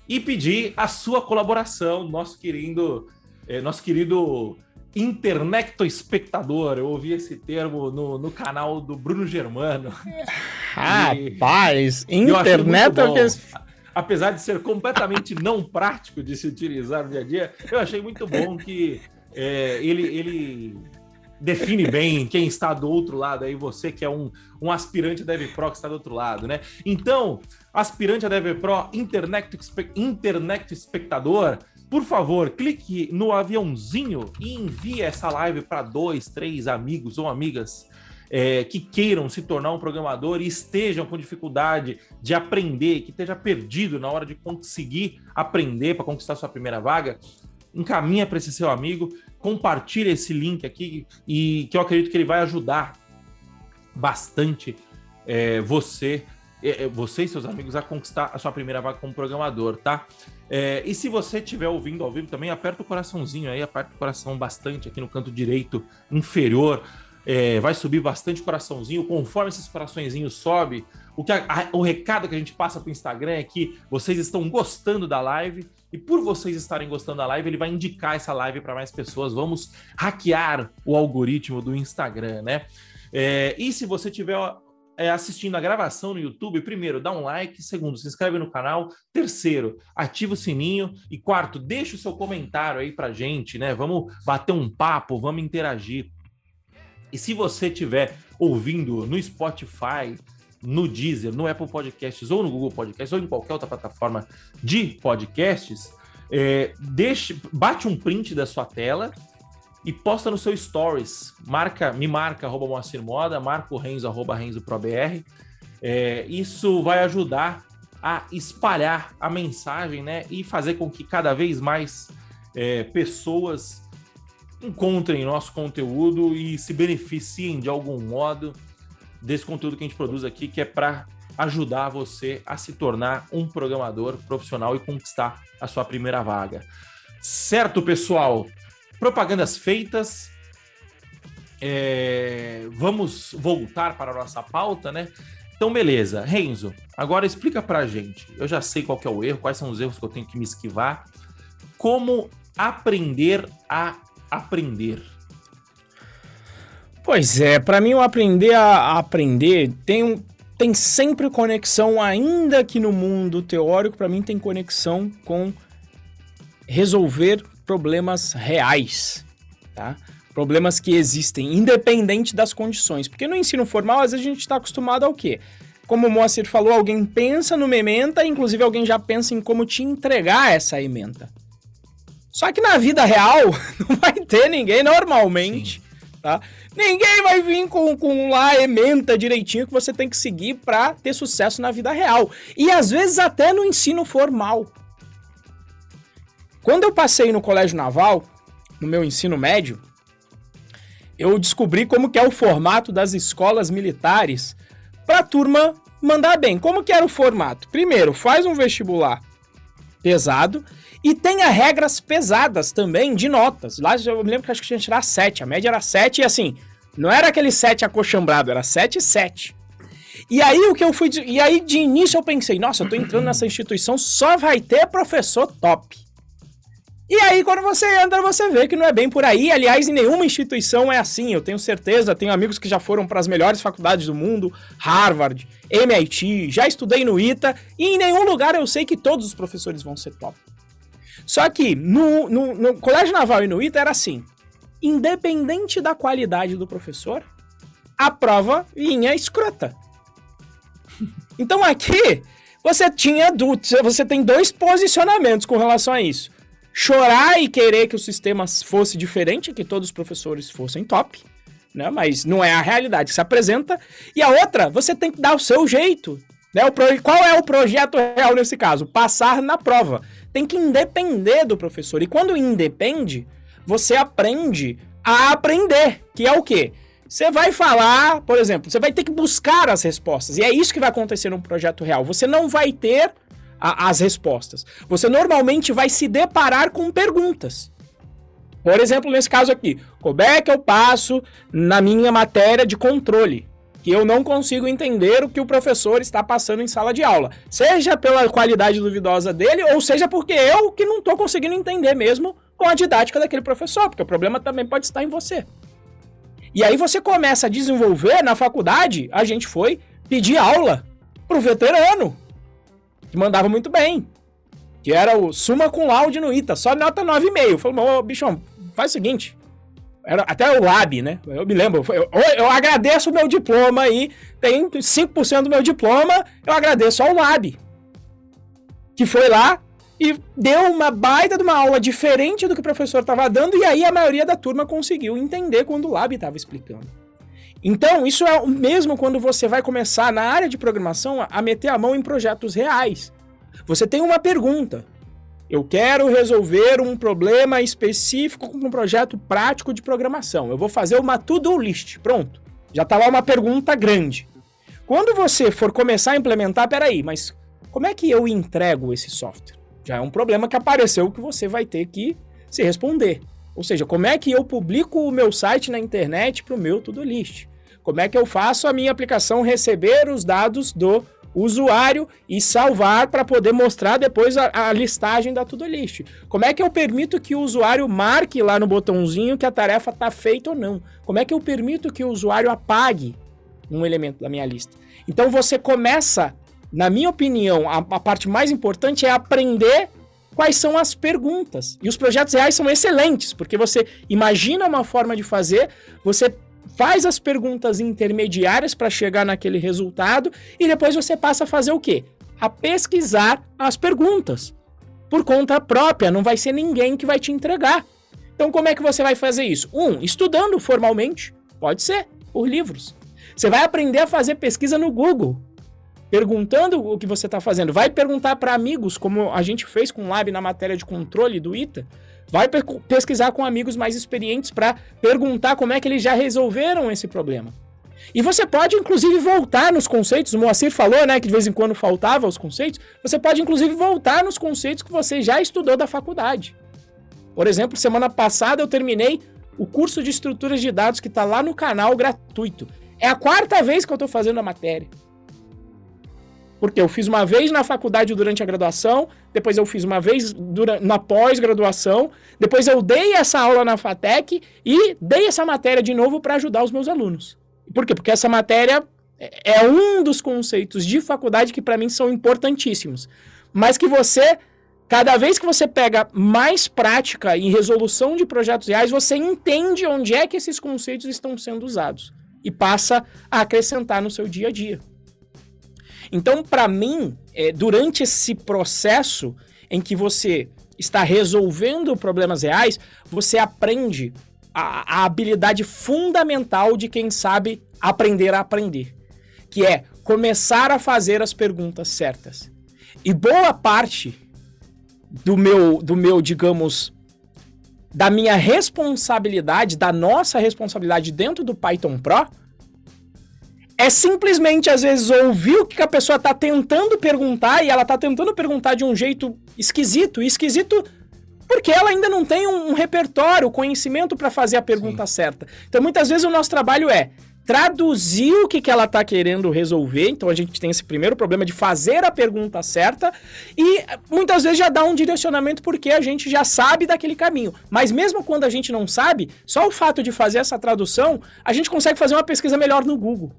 e pedir a sua colaboração, nosso querido, é, nosso querido internecto espectador. Eu ouvi esse termo no, no canal do Bruno Germano. Rapaz, internet é apesar de ser completamente não prático de se utilizar no dia a dia, eu achei muito bom que é, ele, ele define bem quem está do outro lado aí, você que é um, um aspirante da Pro que está do outro lado, né? Então, aspirante a Dev Pro, internet, internet espectador, por favor, clique no aviãozinho e envie essa live para dois, três amigos ou amigas é, que queiram se tornar um programador e estejam com dificuldade de aprender, que esteja perdido na hora de conseguir aprender para conquistar sua primeira vaga, encaminha para esse seu amigo, compartilha esse link aqui e que eu acredito que ele vai ajudar bastante é, você, é, é você e seus amigos a conquistar a sua primeira vaga como programador, tá? É, e se você estiver ouvindo ao vivo também, aperta o coraçãozinho aí, aperta o coração bastante aqui no canto direito inferior é, vai subir bastante coraçãozinho. Conforme esses coraçõezinhos sobe, o, que a, a, o recado que a gente passa para o Instagram é que vocês estão gostando da live e por vocês estarem gostando da live, ele vai indicar essa live para mais pessoas. Vamos hackear o algoritmo do Instagram, né? É, e se você tiver é, assistindo a gravação no YouTube, primeiro, dá um like, segundo, se inscreve no canal, terceiro, ativa o sininho e quarto, deixa o seu comentário aí pra gente, né? Vamos bater um papo, vamos interagir. E se você estiver ouvindo no Spotify, no Deezer, no Apple Podcasts ou no Google Podcasts ou em qualquer outra plataforma de podcasts, é, deixe, bate um print da sua tela e posta no seu stories. Marca, me marca, arroba Moacir Moda, marca o Renzo, arroba Renzo ProBR. É, isso vai ajudar a espalhar a mensagem, né? E fazer com que cada vez mais é, pessoas encontrem nosso conteúdo e se beneficiem de algum modo desse conteúdo que a gente produz aqui, que é para ajudar você a se tornar um programador profissional e conquistar a sua primeira vaga. Certo, pessoal? Propagandas feitas. É... Vamos voltar para a nossa pauta, né? Então, beleza. Renzo, agora explica pra gente. Eu já sei qual é o erro, quais são os erros que eu tenho que me esquivar. Como aprender a aprender? Pois é, para mim o aprender a, aprender tem, tem sempre conexão, ainda que no mundo teórico, para mim tem conexão com resolver problemas reais, tá? Problemas que existem, independente das condições. Porque no ensino formal, às vezes a gente está acostumado ao quê? Como o Moacir falou, alguém pensa numa ementa, inclusive alguém já pensa em como te entregar essa ementa. Só que na vida real, não vai ter ninguém normalmente, Sim. Tá? Ninguém vai vir com, com lá ementa direitinho que você tem que seguir para ter sucesso na vida real. E às vezes até no ensino formal. Quando eu passei no colégio naval, no meu ensino médio, eu descobri como que é o formato das escolas militares para a turma mandar bem. Como que era o formato? Primeiro, faz um vestibular pesado e tenha regras pesadas também de notas. Lá eu me lembro que acho que tinha que tirar 7, a média era 7 e assim, não era aquele 7 acochambrado, era 7 e 7. E aí o que eu fui. E aí de início eu pensei, nossa, eu tô entrando nessa instituição, só vai ter professor top. E aí, quando você entra, você vê que não é bem por aí. Aliás, em nenhuma instituição é assim. Eu tenho certeza, tenho amigos que já foram para as melhores faculdades do mundo, Harvard, MIT, já estudei no ITA, e em nenhum lugar eu sei que todos os professores vão ser top. Só que no, no, no Colégio Naval e no ITA era assim: independente da qualidade do professor, a prova vinha escrota. Então aqui você tinha você tem dois posicionamentos com relação a isso chorar e querer que o sistema fosse diferente, que todos os professores fossem top, né? Mas não é a realidade que se apresenta. E a outra, você tem que dar o seu jeito. Né? O pro... Qual é o projeto real nesse caso? Passar na prova. Tem que independer do professor. E quando independe, você aprende a aprender, que é o quê? Você vai falar, por exemplo, você vai ter que buscar as respostas. E é isso que vai acontecer no projeto real. Você não vai ter a, as respostas. Você normalmente vai se deparar com perguntas. Por exemplo, nesse caso aqui, como é que eu passo na minha matéria de controle? Que eu não consigo entender o que o professor está passando em sala de aula. Seja pela qualidade duvidosa dele, ou seja porque eu que não estou conseguindo entender mesmo com a didática daquele professor, porque o problema também pode estar em você. E aí você começa a desenvolver, na faculdade, a gente foi pedir aula pro veterano, que mandava muito bem. Que era o Suma com Laude no ITA, só nota 9,5. Falou, ô, bichão, faz o seguinte. Era até o Lab, né? Eu me lembro. Eu, eu agradeço o meu diploma aí. Tem 5% do meu diploma, eu agradeço ao Lab. Que foi lá e deu uma baita de uma aula diferente do que o professor estava dando, e aí a maioria da turma conseguiu entender quando o Lab estava explicando. Então, isso é o mesmo quando você vai começar na área de programação a meter a mão em projetos reais. Você tem uma pergunta. Eu quero resolver um problema específico com um projeto prático de programação. Eu vou fazer uma to-do list. Pronto. Já está lá uma pergunta grande. Quando você for começar a implementar, peraí, mas como é que eu entrego esse software? Já é um problema que apareceu que você vai ter que se responder. Ou seja, como é que eu publico o meu site na internet para o meu to-do list? Como é que eu faço a minha aplicação receber os dados do usuário e salvar para poder mostrar depois a, a, listagem da to-do list? Como é que eu permito que o usuário marque lá no botãozinho que a tarefa está feita ou não? Como é que eu permito que o usuário apague um elemento da minha lista? Então você começa, na minha opinião, a, a parte mais importante é aprender quais são as perguntas. E os projetos reais são excelentes, porque você imagina uma forma de fazer, você faz as perguntas intermediárias para chegar naquele resultado e depois você passa a fazer o quê? A pesquisar as perguntas. Por conta própria, não vai ser ninguém que vai te entregar. Então, como é que você vai fazer isso? Um, estudando formalmente, pode ser, por livros. Você vai aprender a fazer pesquisa no Google, perguntando o que você está fazendo. Vai perguntar para amigos, como a gente fez com o Lab na matéria de controle do ITA. Vai pesquisar com amigos mais experientes para perguntar como é que eles já resolveram esse problema. E você pode, inclusive, voltar nos conceitos. O Moacir falou, né, que de vez em quando faltava os conceitos. Você pode, inclusive, voltar nos conceitos que você já estudou da faculdade. Por exemplo, semana passada eu terminei o curso de estruturas de dados que está lá no canal gratuito. É a quarta vez que eu estou fazendo a matéria. Porque eu fiz uma vez na faculdade durante a graduação, depois eu fiz uma vez durante, na pós-graduação, depois eu dei essa aula na FATEC e dei essa matéria de novo para ajudar os meus alunos. Por quê? Porque essa matéria é, é um dos conceitos de faculdade que para mim são importantíssimos. Mas que você, cada vez que você pega mais prática em resolução de projetos reais, você entende onde é que esses conceitos estão sendo usados e passa a acrescentar no seu dia a dia. Então, para mim, é, durante esse processo em que você está resolvendo problemas reais, você aprende a, a habilidade fundamental de quem sabe aprender a aprender, que é começar a fazer as perguntas certas. E boa parte do meu, do meu, digamos, da minha responsabilidade, da nossa responsabilidade dentro do Python Pro, é simplesmente, às vezes, ouvir o que a pessoa está tentando perguntar e ela está tentando perguntar de um jeito esquisito. E esquisito porque ela ainda não tem um, um repertório, conhecimento para fazer a pergunta Sim. certa. Então, muitas vezes, o nosso trabalho é traduzir o que, que ela está querendo resolver. Então, a gente tem esse primeiro problema de fazer a pergunta certa e muitas vezes já dá um direcionamento porque a gente já sabe daquele caminho. Mas mesmo quando a gente não sabe, só o fato de fazer essa tradução, a gente consegue fazer uma pesquisa melhor no Google.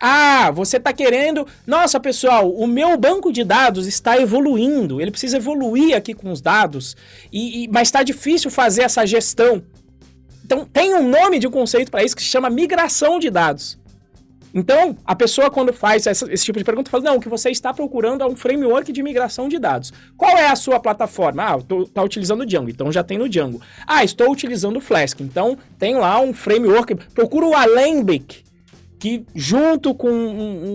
Ah, você está querendo. Nossa, pessoal, o meu banco de dados está evoluindo. Ele precisa evoluir aqui com os dados. E, e mas está difícil fazer essa gestão. Então, tem um nome de um conceito para isso que se chama migração de dados. Então, a pessoa, quando faz essa, esse tipo de pergunta, fala: não, o que você está procurando é um framework de migração de dados. Qual é a sua plataforma? Ah, estou tá utilizando o Django, então já tem no Django. Ah, estou utilizando o Flask, então tem lá um framework. Procura o Alembic que junto com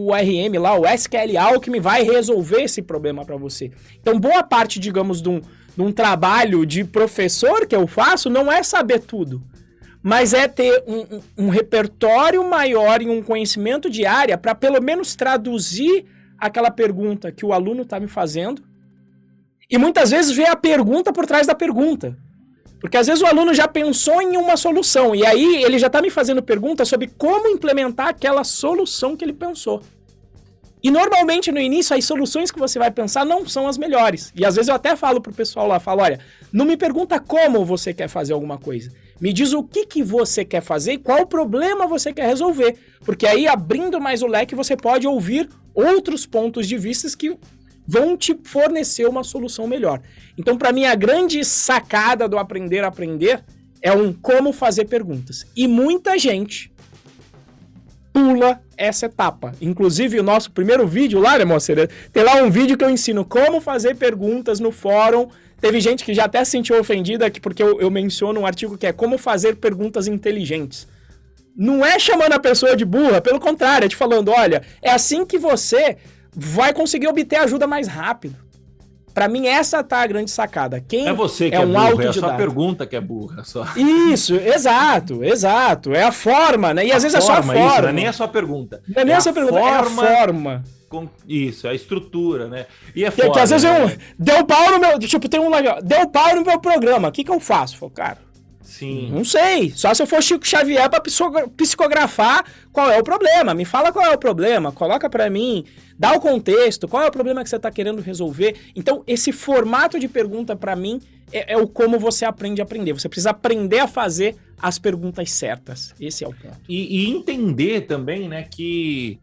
o RM lá, o SQL Alchemy, vai resolver esse problema para você. Então, boa parte, digamos, de um, de um trabalho de professor que eu faço não é saber tudo, mas é ter um, um repertório maior e um conhecimento de área para pelo menos traduzir aquela pergunta que o aluno está me fazendo e muitas vezes ver a pergunta por trás da pergunta. Porque às vezes o aluno já pensou em uma solução e aí ele já está me fazendo perguntas sobre como implementar aquela solução que ele pensou. E normalmente no início as soluções que você vai pensar não são as melhores. E às vezes eu até falo pro pessoal lá, falo, olha, não me pergunta como você quer fazer alguma coisa. Me diz o que, que você quer fazer e qual problema você quer resolver. Porque aí, abrindo mais o leque, você pode ouvir outros pontos de vista que vão te fornecer uma solução melhor. Então, para mim, a grande sacada do aprender a aprender é um como fazer perguntas. E muita gente pula essa etapa. Inclusive, o nosso primeiro vídeo lá, né, moça? Tem lá um vídeo que eu ensino como fazer perguntas no fórum. Teve gente que já até se sentiu ofendida porque eu, eu menciono um artigo que é como fazer perguntas inteligentes. Não é chamando a pessoa de burra, pelo contrário, é te falando, olha, é assim que você vai conseguir obter ajuda mais rápido. Para mim, essa tá a grande sacada. Quem é você que é, é um burro, é a pergunta que é burra. Só. Isso, exato, exato. É a forma, né? E às vezes forma, é só a forma. Isso, não é nem a sua pergunta. Não é nem é a sua pergunta, forma, é a forma. Com... Isso, é a estrutura, né? E é que, às vezes né? eu... Deu pau no meu... Tipo, tem um legal. Deu pau no meu programa. O que que eu faço? Falei, cara, Sim. Não sei. Só se eu for Chico Xavier para psicografar qual é o problema. Me fala qual é o problema, coloca para mim, dá o contexto, qual é o problema que você está querendo resolver. Então, esse formato de pergunta para mim é, é, o como você aprende a aprender. Você precisa aprender a fazer as perguntas certas. Esse é o ponto. E, e entender também, né, que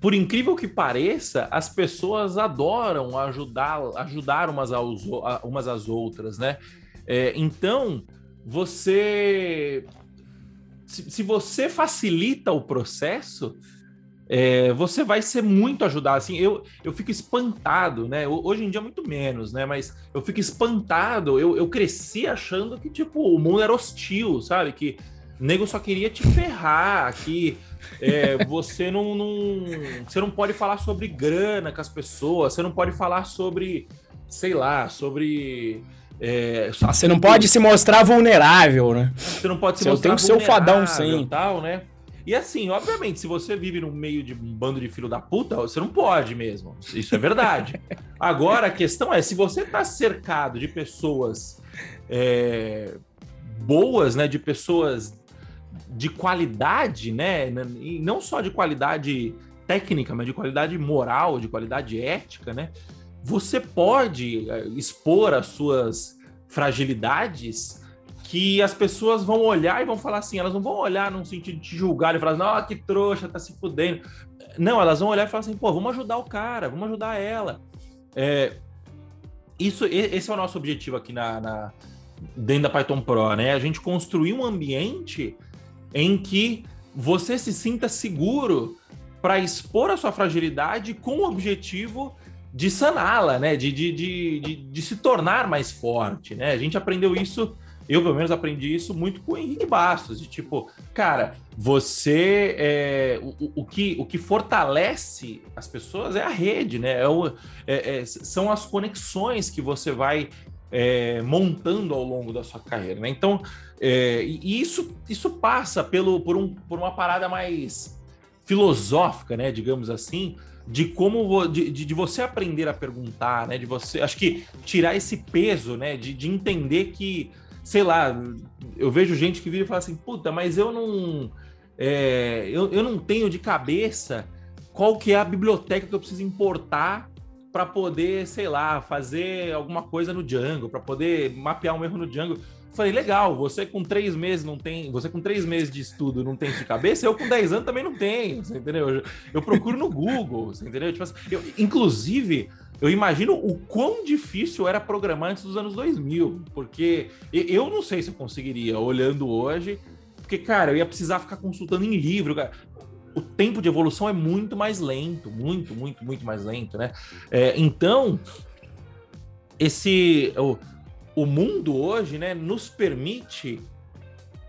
por incrível que pareça, as pessoas adoram ajudar, ajudar umas, aos, umas às outras, né? É, então, você. Se, se você facilita o processo, é, você vai ser muito ajudado. Assim, eu, eu fico espantado, né? Hoje em dia, muito menos, né? Mas eu fico espantado. Eu, eu cresci achando que, tipo, o mundo era hostil, sabe? Que o nego só queria te ferrar, que é, você não, não, Você não pode falar sobre grana com as pessoas, você não pode falar sobre, sei lá, sobre. É, você não pode se mostrar vulnerável, né? Você não pode se mostrar vulnerável. Tem que ser o fadão, sim. Tal, né? E assim, obviamente, se você vive no meio de um bando de filho da puta, você não pode mesmo. Isso é verdade. Agora, a questão é, se você tá cercado de pessoas é, boas, né? De pessoas de qualidade, né? E não só de qualidade técnica, mas de qualidade moral, de qualidade ética, né? Você pode é, expor as suas fragilidades que as pessoas vão olhar e vão falar assim, elas não vão olhar num sentido de julgar e falar, não, que trouxa, tá se fudendo. Não, elas vão olhar e falar assim, pô, vamos ajudar o cara, vamos ajudar ela. É, isso, esse é o nosso objetivo aqui na, na, dentro da Python Pro, né? A gente construir um ambiente em que você se sinta seguro para expor a sua fragilidade com o objetivo de saná-la, né? De, de, de, de, se tornar mais forte, né? A gente aprendeu isso eu, pelo menos, aprendi isso muito com o Henrique Bastos, de tipo, cara, você. É, o, o, que, o que fortalece as pessoas é a rede, né? É o, é, é, são as conexões que você vai é, montando ao longo da sua carreira, né? Então, é, e isso, isso passa pelo, por, um, por uma parada mais filosófica, né? Digamos assim, de como de, de, você aprender a perguntar, né? De você, acho que tirar esse peso, né? De, de entender que sei lá, eu vejo gente que vira e fala assim, puta, mas eu não. É, eu, eu não tenho de cabeça qual que é a biblioteca que eu preciso importar para poder, sei lá, fazer alguma coisa no Django, para poder mapear um erro no Django. Falei, legal, você com três meses não tem. Você com três meses de estudo não tem de cabeça, eu com dez anos também não tenho, você entendeu? Eu, eu procuro no Google, você entendeu? Tipo assim, eu, inclusive, eu imagino o quão difícil era programar antes dos anos 2000, porque eu não sei se eu conseguiria, olhando hoje, porque, cara, eu ia precisar ficar consultando em livro, cara. O tempo de evolução é muito mais lento, muito, muito, muito mais lento, né? É, então, esse o mundo hoje, né, nos permite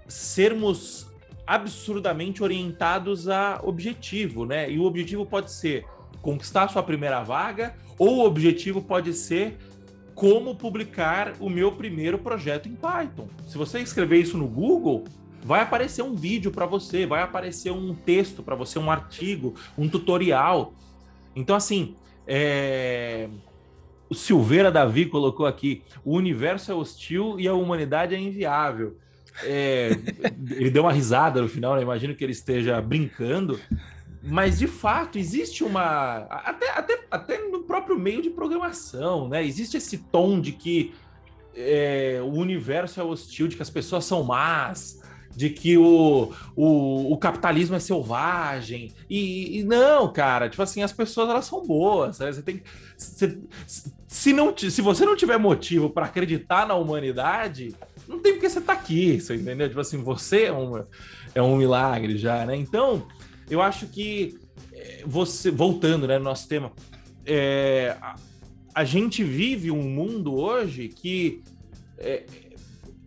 sermos absurdamente orientados a objetivo, né? E o objetivo pode ser conquistar sua primeira vaga ou o objetivo pode ser como publicar o meu primeiro projeto em Python. Se você escrever isso no Google, vai aparecer um vídeo para você, vai aparecer um texto para você, um artigo, um tutorial. Então, assim, é... o Silveira Davi colocou aqui: o universo é hostil e a humanidade é inviável. É... ele deu uma risada no final, né? imagino que ele esteja brincando, mas, de fato, existe uma. Até, até, até no próprio meio de programação, né? Existe esse tom de que é, o universo é hostil, de que as pessoas são más, de que o, o, o capitalismo é selvagem. E, e, não, cara, tipo assim, as pessoas elas são boas. Né? Você tem você, se, não, se você não tiver motivo para acreditar na humanidade, não tem porque você tá aqui, você entendeu? Tipo assim, você é um, é um milagre já, né? Então eu acho que eh, você, voltando né, no nosso tema, é, a, a, gente vive um mundo hoje que é,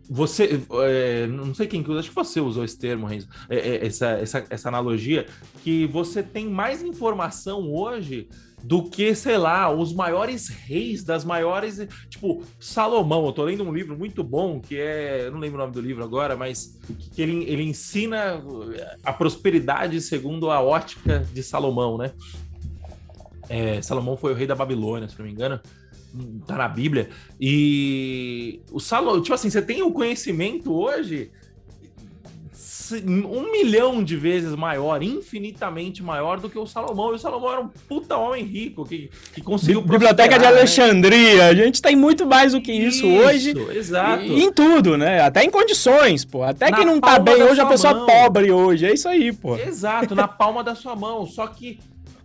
você, é, não sei quem que acho que você usou esse termo, Renzo, essa, essa, essa analogia, que você tem mais informação hoje do que, sei lá, os maiores reis das maiores. Tipo, Salomão. Eu tô lendo um livro muito bom que é. Eu não lembro o nome do livro agora, mas que ele, ele ensina a prosperidade segundo a ótica de Salomão, né? É, Salomão foi o rei da Babilônia, se não me engano. Tá na Bíblia. E o Salomão, tipo assim, você tem o conhecimento hoje um milhão de vezes maior, infinitamente maior do que o Salomão. E o Salomão era um puta homem rico que, que conseguiu. Biblioteca de né? Alexandria. Né? A gente tem muito mais do que isso, isso hoje. Exato. E, em tudo, né? Até em condições, pô. Até na que não tá bem hoje, a pessoa mão. pobre hoje. É isso aí, pô. Exato, na palma da sua mão. Só que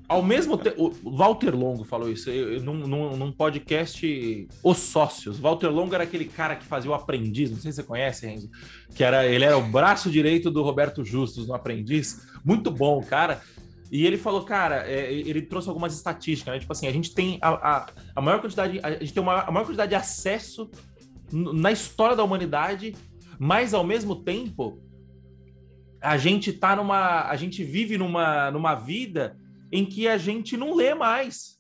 ao mesmo tempo, Walter Longo falou isso eu, num, num, num, podcast Os Sócios. Walter Longo era aquele cara que fazia o Aprendiz, não sei se você conhece, Renzo, que era, ele era o braço direito do Roberto Justus no Aprendiz. Muito bom, cara. E ele falou, cara, é, ele trouxe algumas estatísticas, né? Tipo assim, a gente tem a, a, a maior quantidade, a gente tem uma, a maior quantidade de acesso na história da humanidade, mas ao mesmo tempo a gente tá numa, a gente vive numa, numa vida em que a gente não lê mais.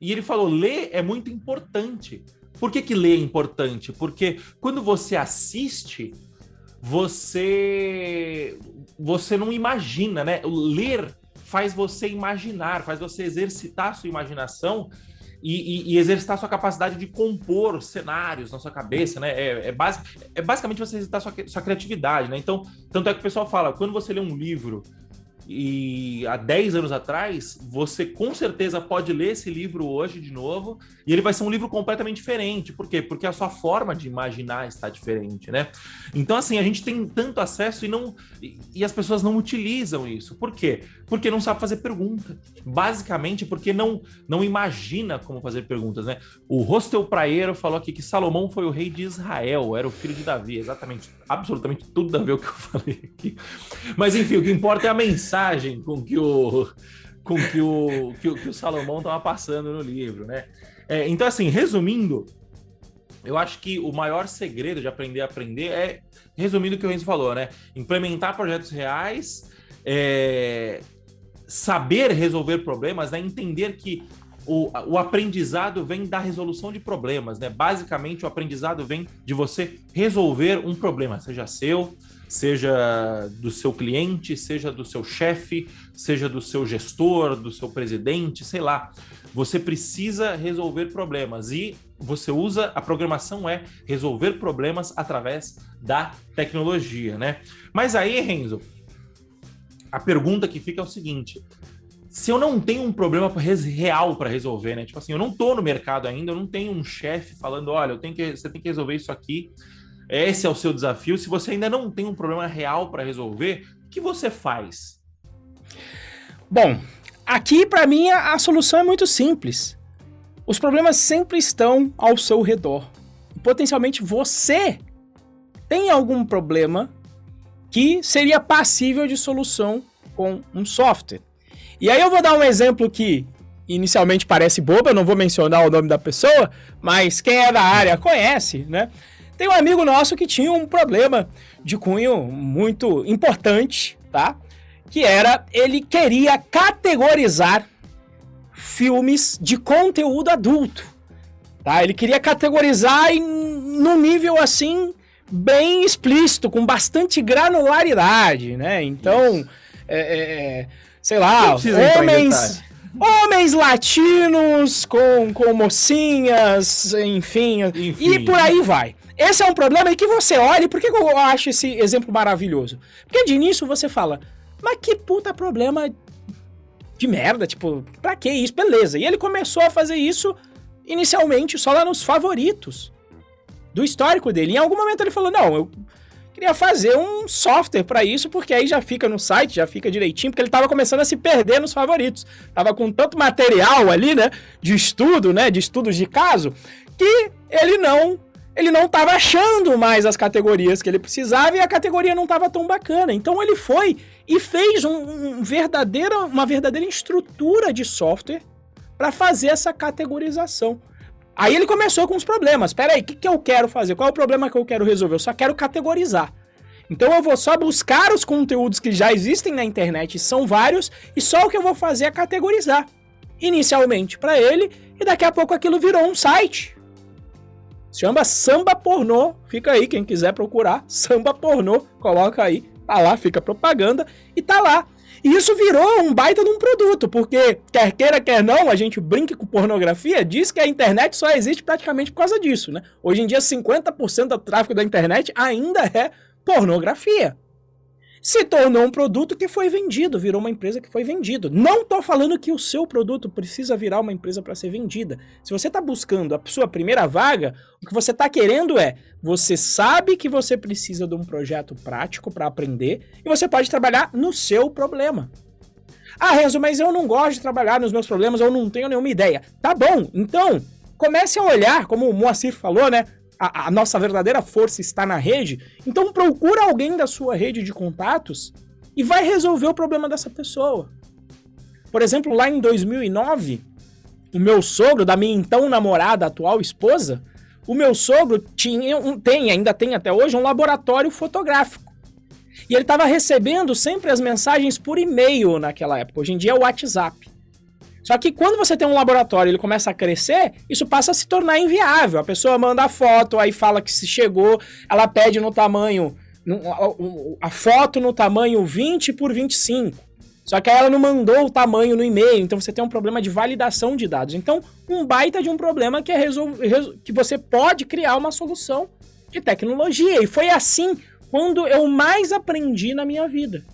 E ele falou, ler é muito importante. Por que que ler é importante? Porque quando você assiste, você você não imagina, né? Ler faz você imaginar, faz você exercitar a sua imaginação e, e, e, exercitar sua capacidade de compor cenários na sua cabeça, né? É, é, é basicamente você exercitar sua, sua criatividade, né? Então, tanto é que o pessoal fala, quando você lê um livro e há 10 anos atrás, você com certeza pode ler esse livro hoje de novo, e ele vai ser um livro completamente diferente. Por quê? Porque a sua forma de imaginar está diferente, né? Então, assim, a gente tem tanto acesso e não e, e as pessoas não utilizam isso. Por quê? Porque não sabe fazer pergunta. Basicamente, porque não não imagina como fazer perguntas, né? O Hostel Praeiro falou aqui que Salomão foi o rei de Israel, era o filho de Davi, exatamente, absolutamente tudo a ver o que eu falei aqui. Mas enfim, o que importa é a mensagem com que o com que o, que que o Salomão estava passando no livro, né? É, então, assim, resumindo, eu acho que o maior segredo de aprender a aprender é, resumindo o que o Renzo falou, né? Implementar projetos reais, é, saber resolver problemas, né? entender que o, o aprendizado vem da resolução de problemas, né? Basicamente, o aprendizado vem de você resolver um problema, seja seu, seja do seu cliente, seja do seu chefe, seja do seu gestor, do seu presidente, sei lá. Você precisa resolver problemas e você usa a programação é resolver problemas através da tecnologia, né? Mas aí, Renzo, a pergunta que fica é o seguinte: se eu não tenho um problema real para resolver, né? Tipo assim, eu não tô no mercado ainda, eu não tenho um chefe falando, olha, eu tenho que, você tem que resolver isso aqui esse é o seu desafio. Se você ainda não tem um problema real para resolver, o que você faz? Bom, aqui para mim a, a solução é muito simples. Os problemas sempre estão ao seu redor. Potencialmente você tem algum problema que seria passível de solução com um software. E aí eu vou dar um exemplo que inicialmente parece bobo, eu não vou mencionar o nome da pessoa, mas quem é da área conhece, né? Tem um amigo nosso que tinha um problema de cunho muito importante, tá? Que era ele queria categorizar filmes de conteúdo adulto, tá? Ele queria categorizar em, num nível assim bem explícito, com bastante granularidade, né? Então, é, é, é sei lá, homens homens latinos com, com mocinhas, enfim, enfim, e por aí vai. Esse é um problema e que você olha, por que eu acho esse exemplo maravilhoso? Porque de início você fala, mas que puta problema de merda, tipo, pra que isso? Beleza. E ele começou a fazer isso inicialmente só lá nos favoritos do histórico dele. Em algum momento ele falou: não, eu queria fazer um software para isso, porque aí já fica no site, já fica direitinho, porque ele tava começando a se perder nos favoritos. Tava com tanto material ali, né, de estudo, né, de estudos de caso, que ele não ele não estava achando mais as categorias que ele precisava e a categoria não estava tão bacana. Então ele foi e fez um, um verdadeira, uma verdadeira estrutura de software para fazer essa categorização. Aí ele começou com os problemas. Espera aí, o que, que eu quero fazer? Qual é o problema que eu quero resolver? Eu só quero categorizar. Então eu vou só buscar os conteúdos que já existem na internet, são vários, e só o que eu vou fazer é categorizar. Inicialmente para ele, e daqui a pouco aquilo virou um site. Se chama Samba Pornô. Fica aí, quem quiser procurar. Samba Pornô, coloca aí. Tá lá, fica propaganda e tá lá. E isso virou um baita de um produto, porque quer queira, quer não, a gente brinca com pornografia, diz que a internet só existe praticamente por causa disso, né? Hoje em dia, 50% do tráfego da internet ainda é pornografia se tornou um produto que foi vendido, virou uma empresa que foi vendido. Não estou falando que o seu produto precisa virar uma empresa para ser vendida. Se você está buscando a sua primeira vaga, o que você está querendo é, você sabe que você precisa de um projeto prático para aprender e você pode trabalhar no seu problema. Ah, Renzo, mas eu não gosto de trabalhar nos meus problemas, eu não tenho nenhuma ideia. Tá bom, então comece a olhar, como o Moacir falou, né? A, a, nossa verdadeira força está na rede, então procura alguém da sua rede de contatos e vai resolver o problema dessa pessoa. Por exemplo, lá em 2009, o meu sogro, da minha então namorada, atual esposa, o meu sogro tinha um, tem, ainda tem até hoje, um laboratório fotográfico. E ele estava recebendo sempre as mensagens por e-mail naquela época. Hoje em dia é o WhatsApp. Só que quando você tem um laboratório e ele começa a crescer, isso passa a se tornar inviável. A pessoa manda a foto, aí fala que se chegou, ela pede no tamanho. A foto no tamanho 20 por 25. Só que aí ela não mandou o tamanho no e-mail, então você tem um problema de validação de dados. Então, um baita de um problema que é resol... que você pode criar uma solução de tecnologia. E foi assim quando eu mais aprendi na minha vida.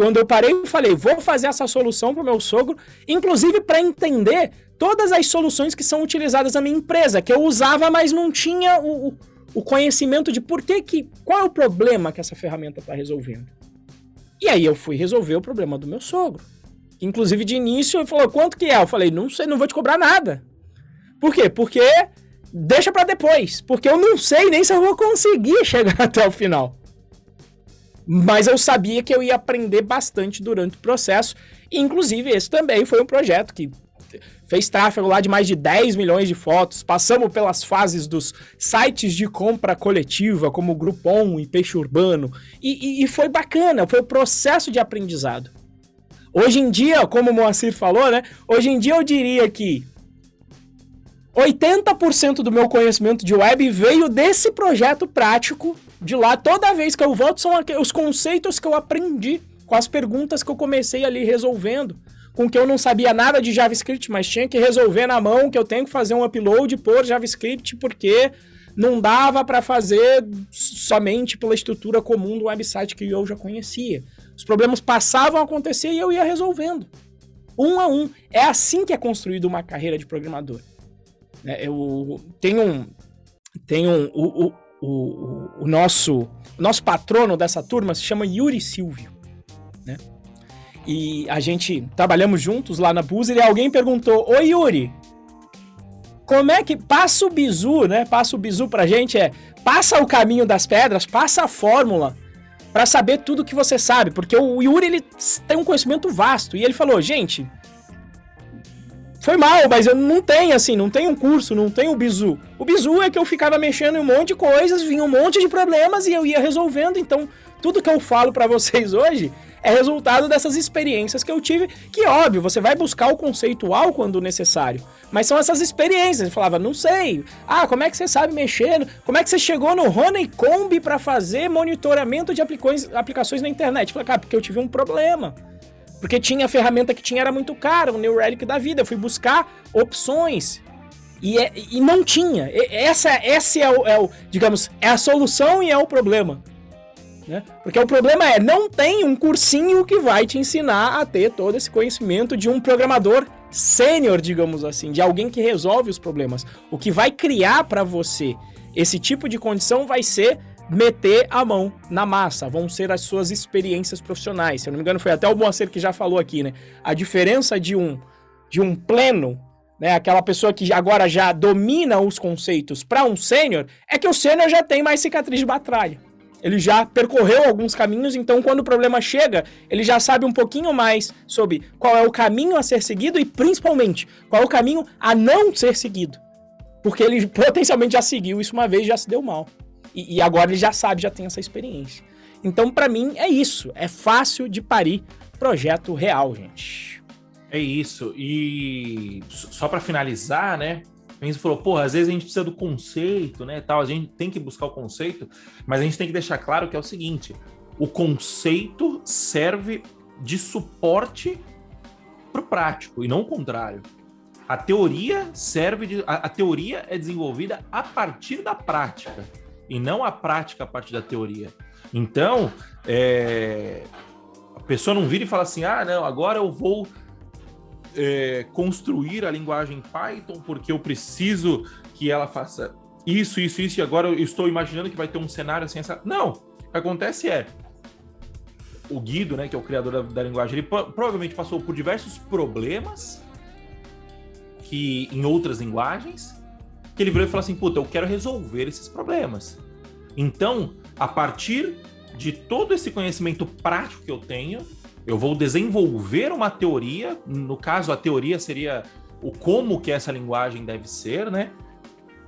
Quando eu parei e falei, vou fazer essa solução para o meu sogro, inclusive para entender todas as soluções que são utilizadas na minha empresa, que eu usava, mas não tinha o, o conhecimento de por que, que qual é o problema que essa ferramenta está resolvendo. E aí eu fui resolver o problema do meu sogro. Inclusive, de início, ele falou, quanto que é? Eu falei, não sei, não vou te cobrar nada. Por quê? Porque deixa para depois. Porque eu não sei nem se eu vou conseguir chegar até o final. Mas eu sabia que eu ia aprender bastante durante o processo. Inclusive, esse também foi um projeto que fez tráfego lá de mais de 10 milhões de fotos. Passamos pelas fases dos sites de compra coletiva, como Groupon e Peixe Urbano. E, e, e foi bacana, foi o processo de aprendizado. Hoje em dia, como o Moacir falou, né? Hoje em dia eu diria que 80% do meu conhecimento de web veio desse projeto prático. De lá, toda vez que eu volto, são os conceitos que eu aprendi com as perguntas que eu comecei ali resolvendo com que eu não sabia nada de JavaScript, mas tinha que resolver na mão que eu tenho que fazer um upload por JavaScript porque não dava para fazer somente pela estrutura comum do website que eu já conhecia. Os problemas passavam a acontecer e eu ia resolvendo. Um a um. É assim que é construído uma carreira de programador. É, eu tenho um. Tenho um, o, o, o, o nosso, nosso patrono dessa turma se chama Yuri Silvio. Né? E a gente trabalhamos juntos lá na Buzer e alguém perguntou: Oi, Yuri, como é que passa o bizu, né? Passa o bizu pra gente é passa o caminho das pedras, passa a fórmula para saber tudo que você sabe, porque o Yuri ele tem um conhecimento vasto e ele falou: "Gente, foi mal, mas eu não tenho assim, não tenho um curso, não tenho o bizu. O bizu é que eu ficava mexendo em um monte de coisas, vinha um monte de problemas e eu ia resolvendo, então tudo que eu falo para vocês hoje é resultado dessas experiências que eu tive, que óbvio, você vai buscar o conceitual quando necessário, mas são essas experiências. Eu falava, não sei, ah, como é que você sabe mexer? Como é que você chegou no Honeycomb para fazer monitoramento de aplicações na internet? Eu falei, cara, porque eu tive um problema. Porque tinha a ferramenta que tinha era muito cara, o New Relic da vida. Eu fui buscar opções. E, é, e não tinha. Essa, essa é, o, é o, digamos, é a solução e é o problema. Né? Porque o problema é, não tem um cursinho que vai te ensinar a ter todo esse conhecimento de um programador sênior, digamos assim, de alguém que resolve os problemas. O que vai criar para você esse tipo de condição vai ser meter a mão na massa, vão ser as suas experiências profissionais. Se eu não me engano, foi até o Moacir que já falou aqui, né? A diferença de um de um pleno, né, aquela pessoa que agora já domina os conceitos para um sênior, é que o sênior já tem mais cicatriz de batalha. Ele já percorreu alguns caminhos, então quando o problema chega, ele já sabe um pouquinho mais sobre qual é o caminho a ser seguido e principalmente qual é o caminho a não ser seguido. Porque ele potencialmente já seguiu isso uma vez já se deu mal. E, e agora ele já sabe, já tem essa experiência. Então, para mim, é isso. É fácil de parir projeto real, gente. É isso. E só para finalizar, né? A gente falou, porra, às vezes a gente precisa do conceito, né, tal, a gente tem que buscar o conceito, mas a gente tem que deixar claro que é o seguinte, o conceito serve de suporte para o prático e não o contrário. A teoria serve de, a, a, teoria é desenvolvida a partir da prática e não a prática a partir da teoria. Então, é, a pessoa não vira e fala assim: ah, não, agora eu vou é, construir a linguagem Python porque eu preciso que ela faça isso, isso, isso, e agora eu estou imaginando que vai ter um cenário assim. Essa... Não! O que acontece é. O Guido, né, que é o criador da, da linguagem, ele provavelmente passou por diversos problemas que em outras linguagens, que ele virou e falou assim: puta, eu quero resolver esses problemas. Então, a partir de todo esse conhecimento prático que eu tenho, Eu vou desenvolver uma teoria, no caso a teoria seria o como que essa linguagem deve ser, né?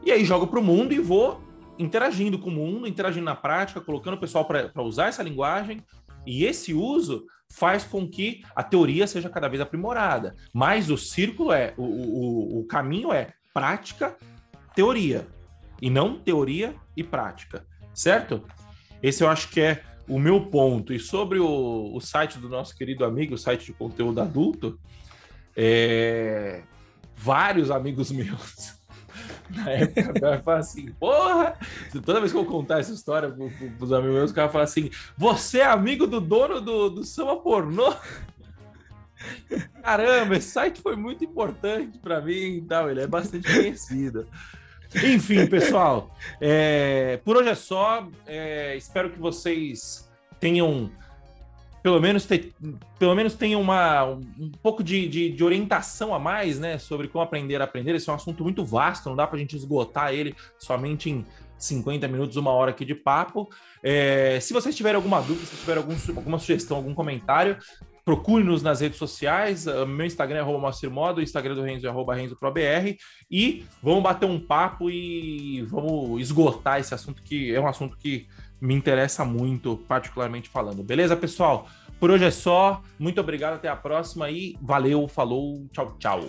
E aí jogo para o mundo e vou interagindo com o mundo, interagindo na prática, colocando o pessoal para usar essa linguagem. E esse uso faz com que a teoria seja cada vez aprimorada. Mas o círculo é, o, o, o caminho é prática, teoria. E não teoria e prática. Certo? Esse eu acho que é o meu ponto. E sobre o, o site do nosso querido amigo, o site de conteúdo adulto, é... vários amigos meus na época, falar assim, porra! Toda vez que eu contar essa história pro, pros amigos meus, o cara fala assim, você é amigo do dono do, do Samba Pornô? Caramba, esse site foi muito importante para mim e tal, ele é bastante conhecido. Enfim, pessoal, é, por hoje é só. É, espero que vocês tenham pelo menos, ter, pelo menos tenham uma, um pouco de, de, de, orientação a mais, né, sobre como aprender a aprender. Esse é um assunto muito vasto, não dá para a gente esgotar ele somente em 50 minutos, uma hora aqui de papo. É, se vocês tiverem alguma dúvida, se tiverem algum, alguma sugestão, algum comentário, procure-nos nas redes sociais. Uh, meu Instagram é arroba Modo, o Instagram do Renzo é RenzoProBR. E vamos bater um papo e vamos esgotar esse assunto que é um assunto que me interessa muito, particularmente falando. Beleza, pessoal? Por hoje é só. Muito obrigado, até a próxima e valeu, falou, tchau, tchau.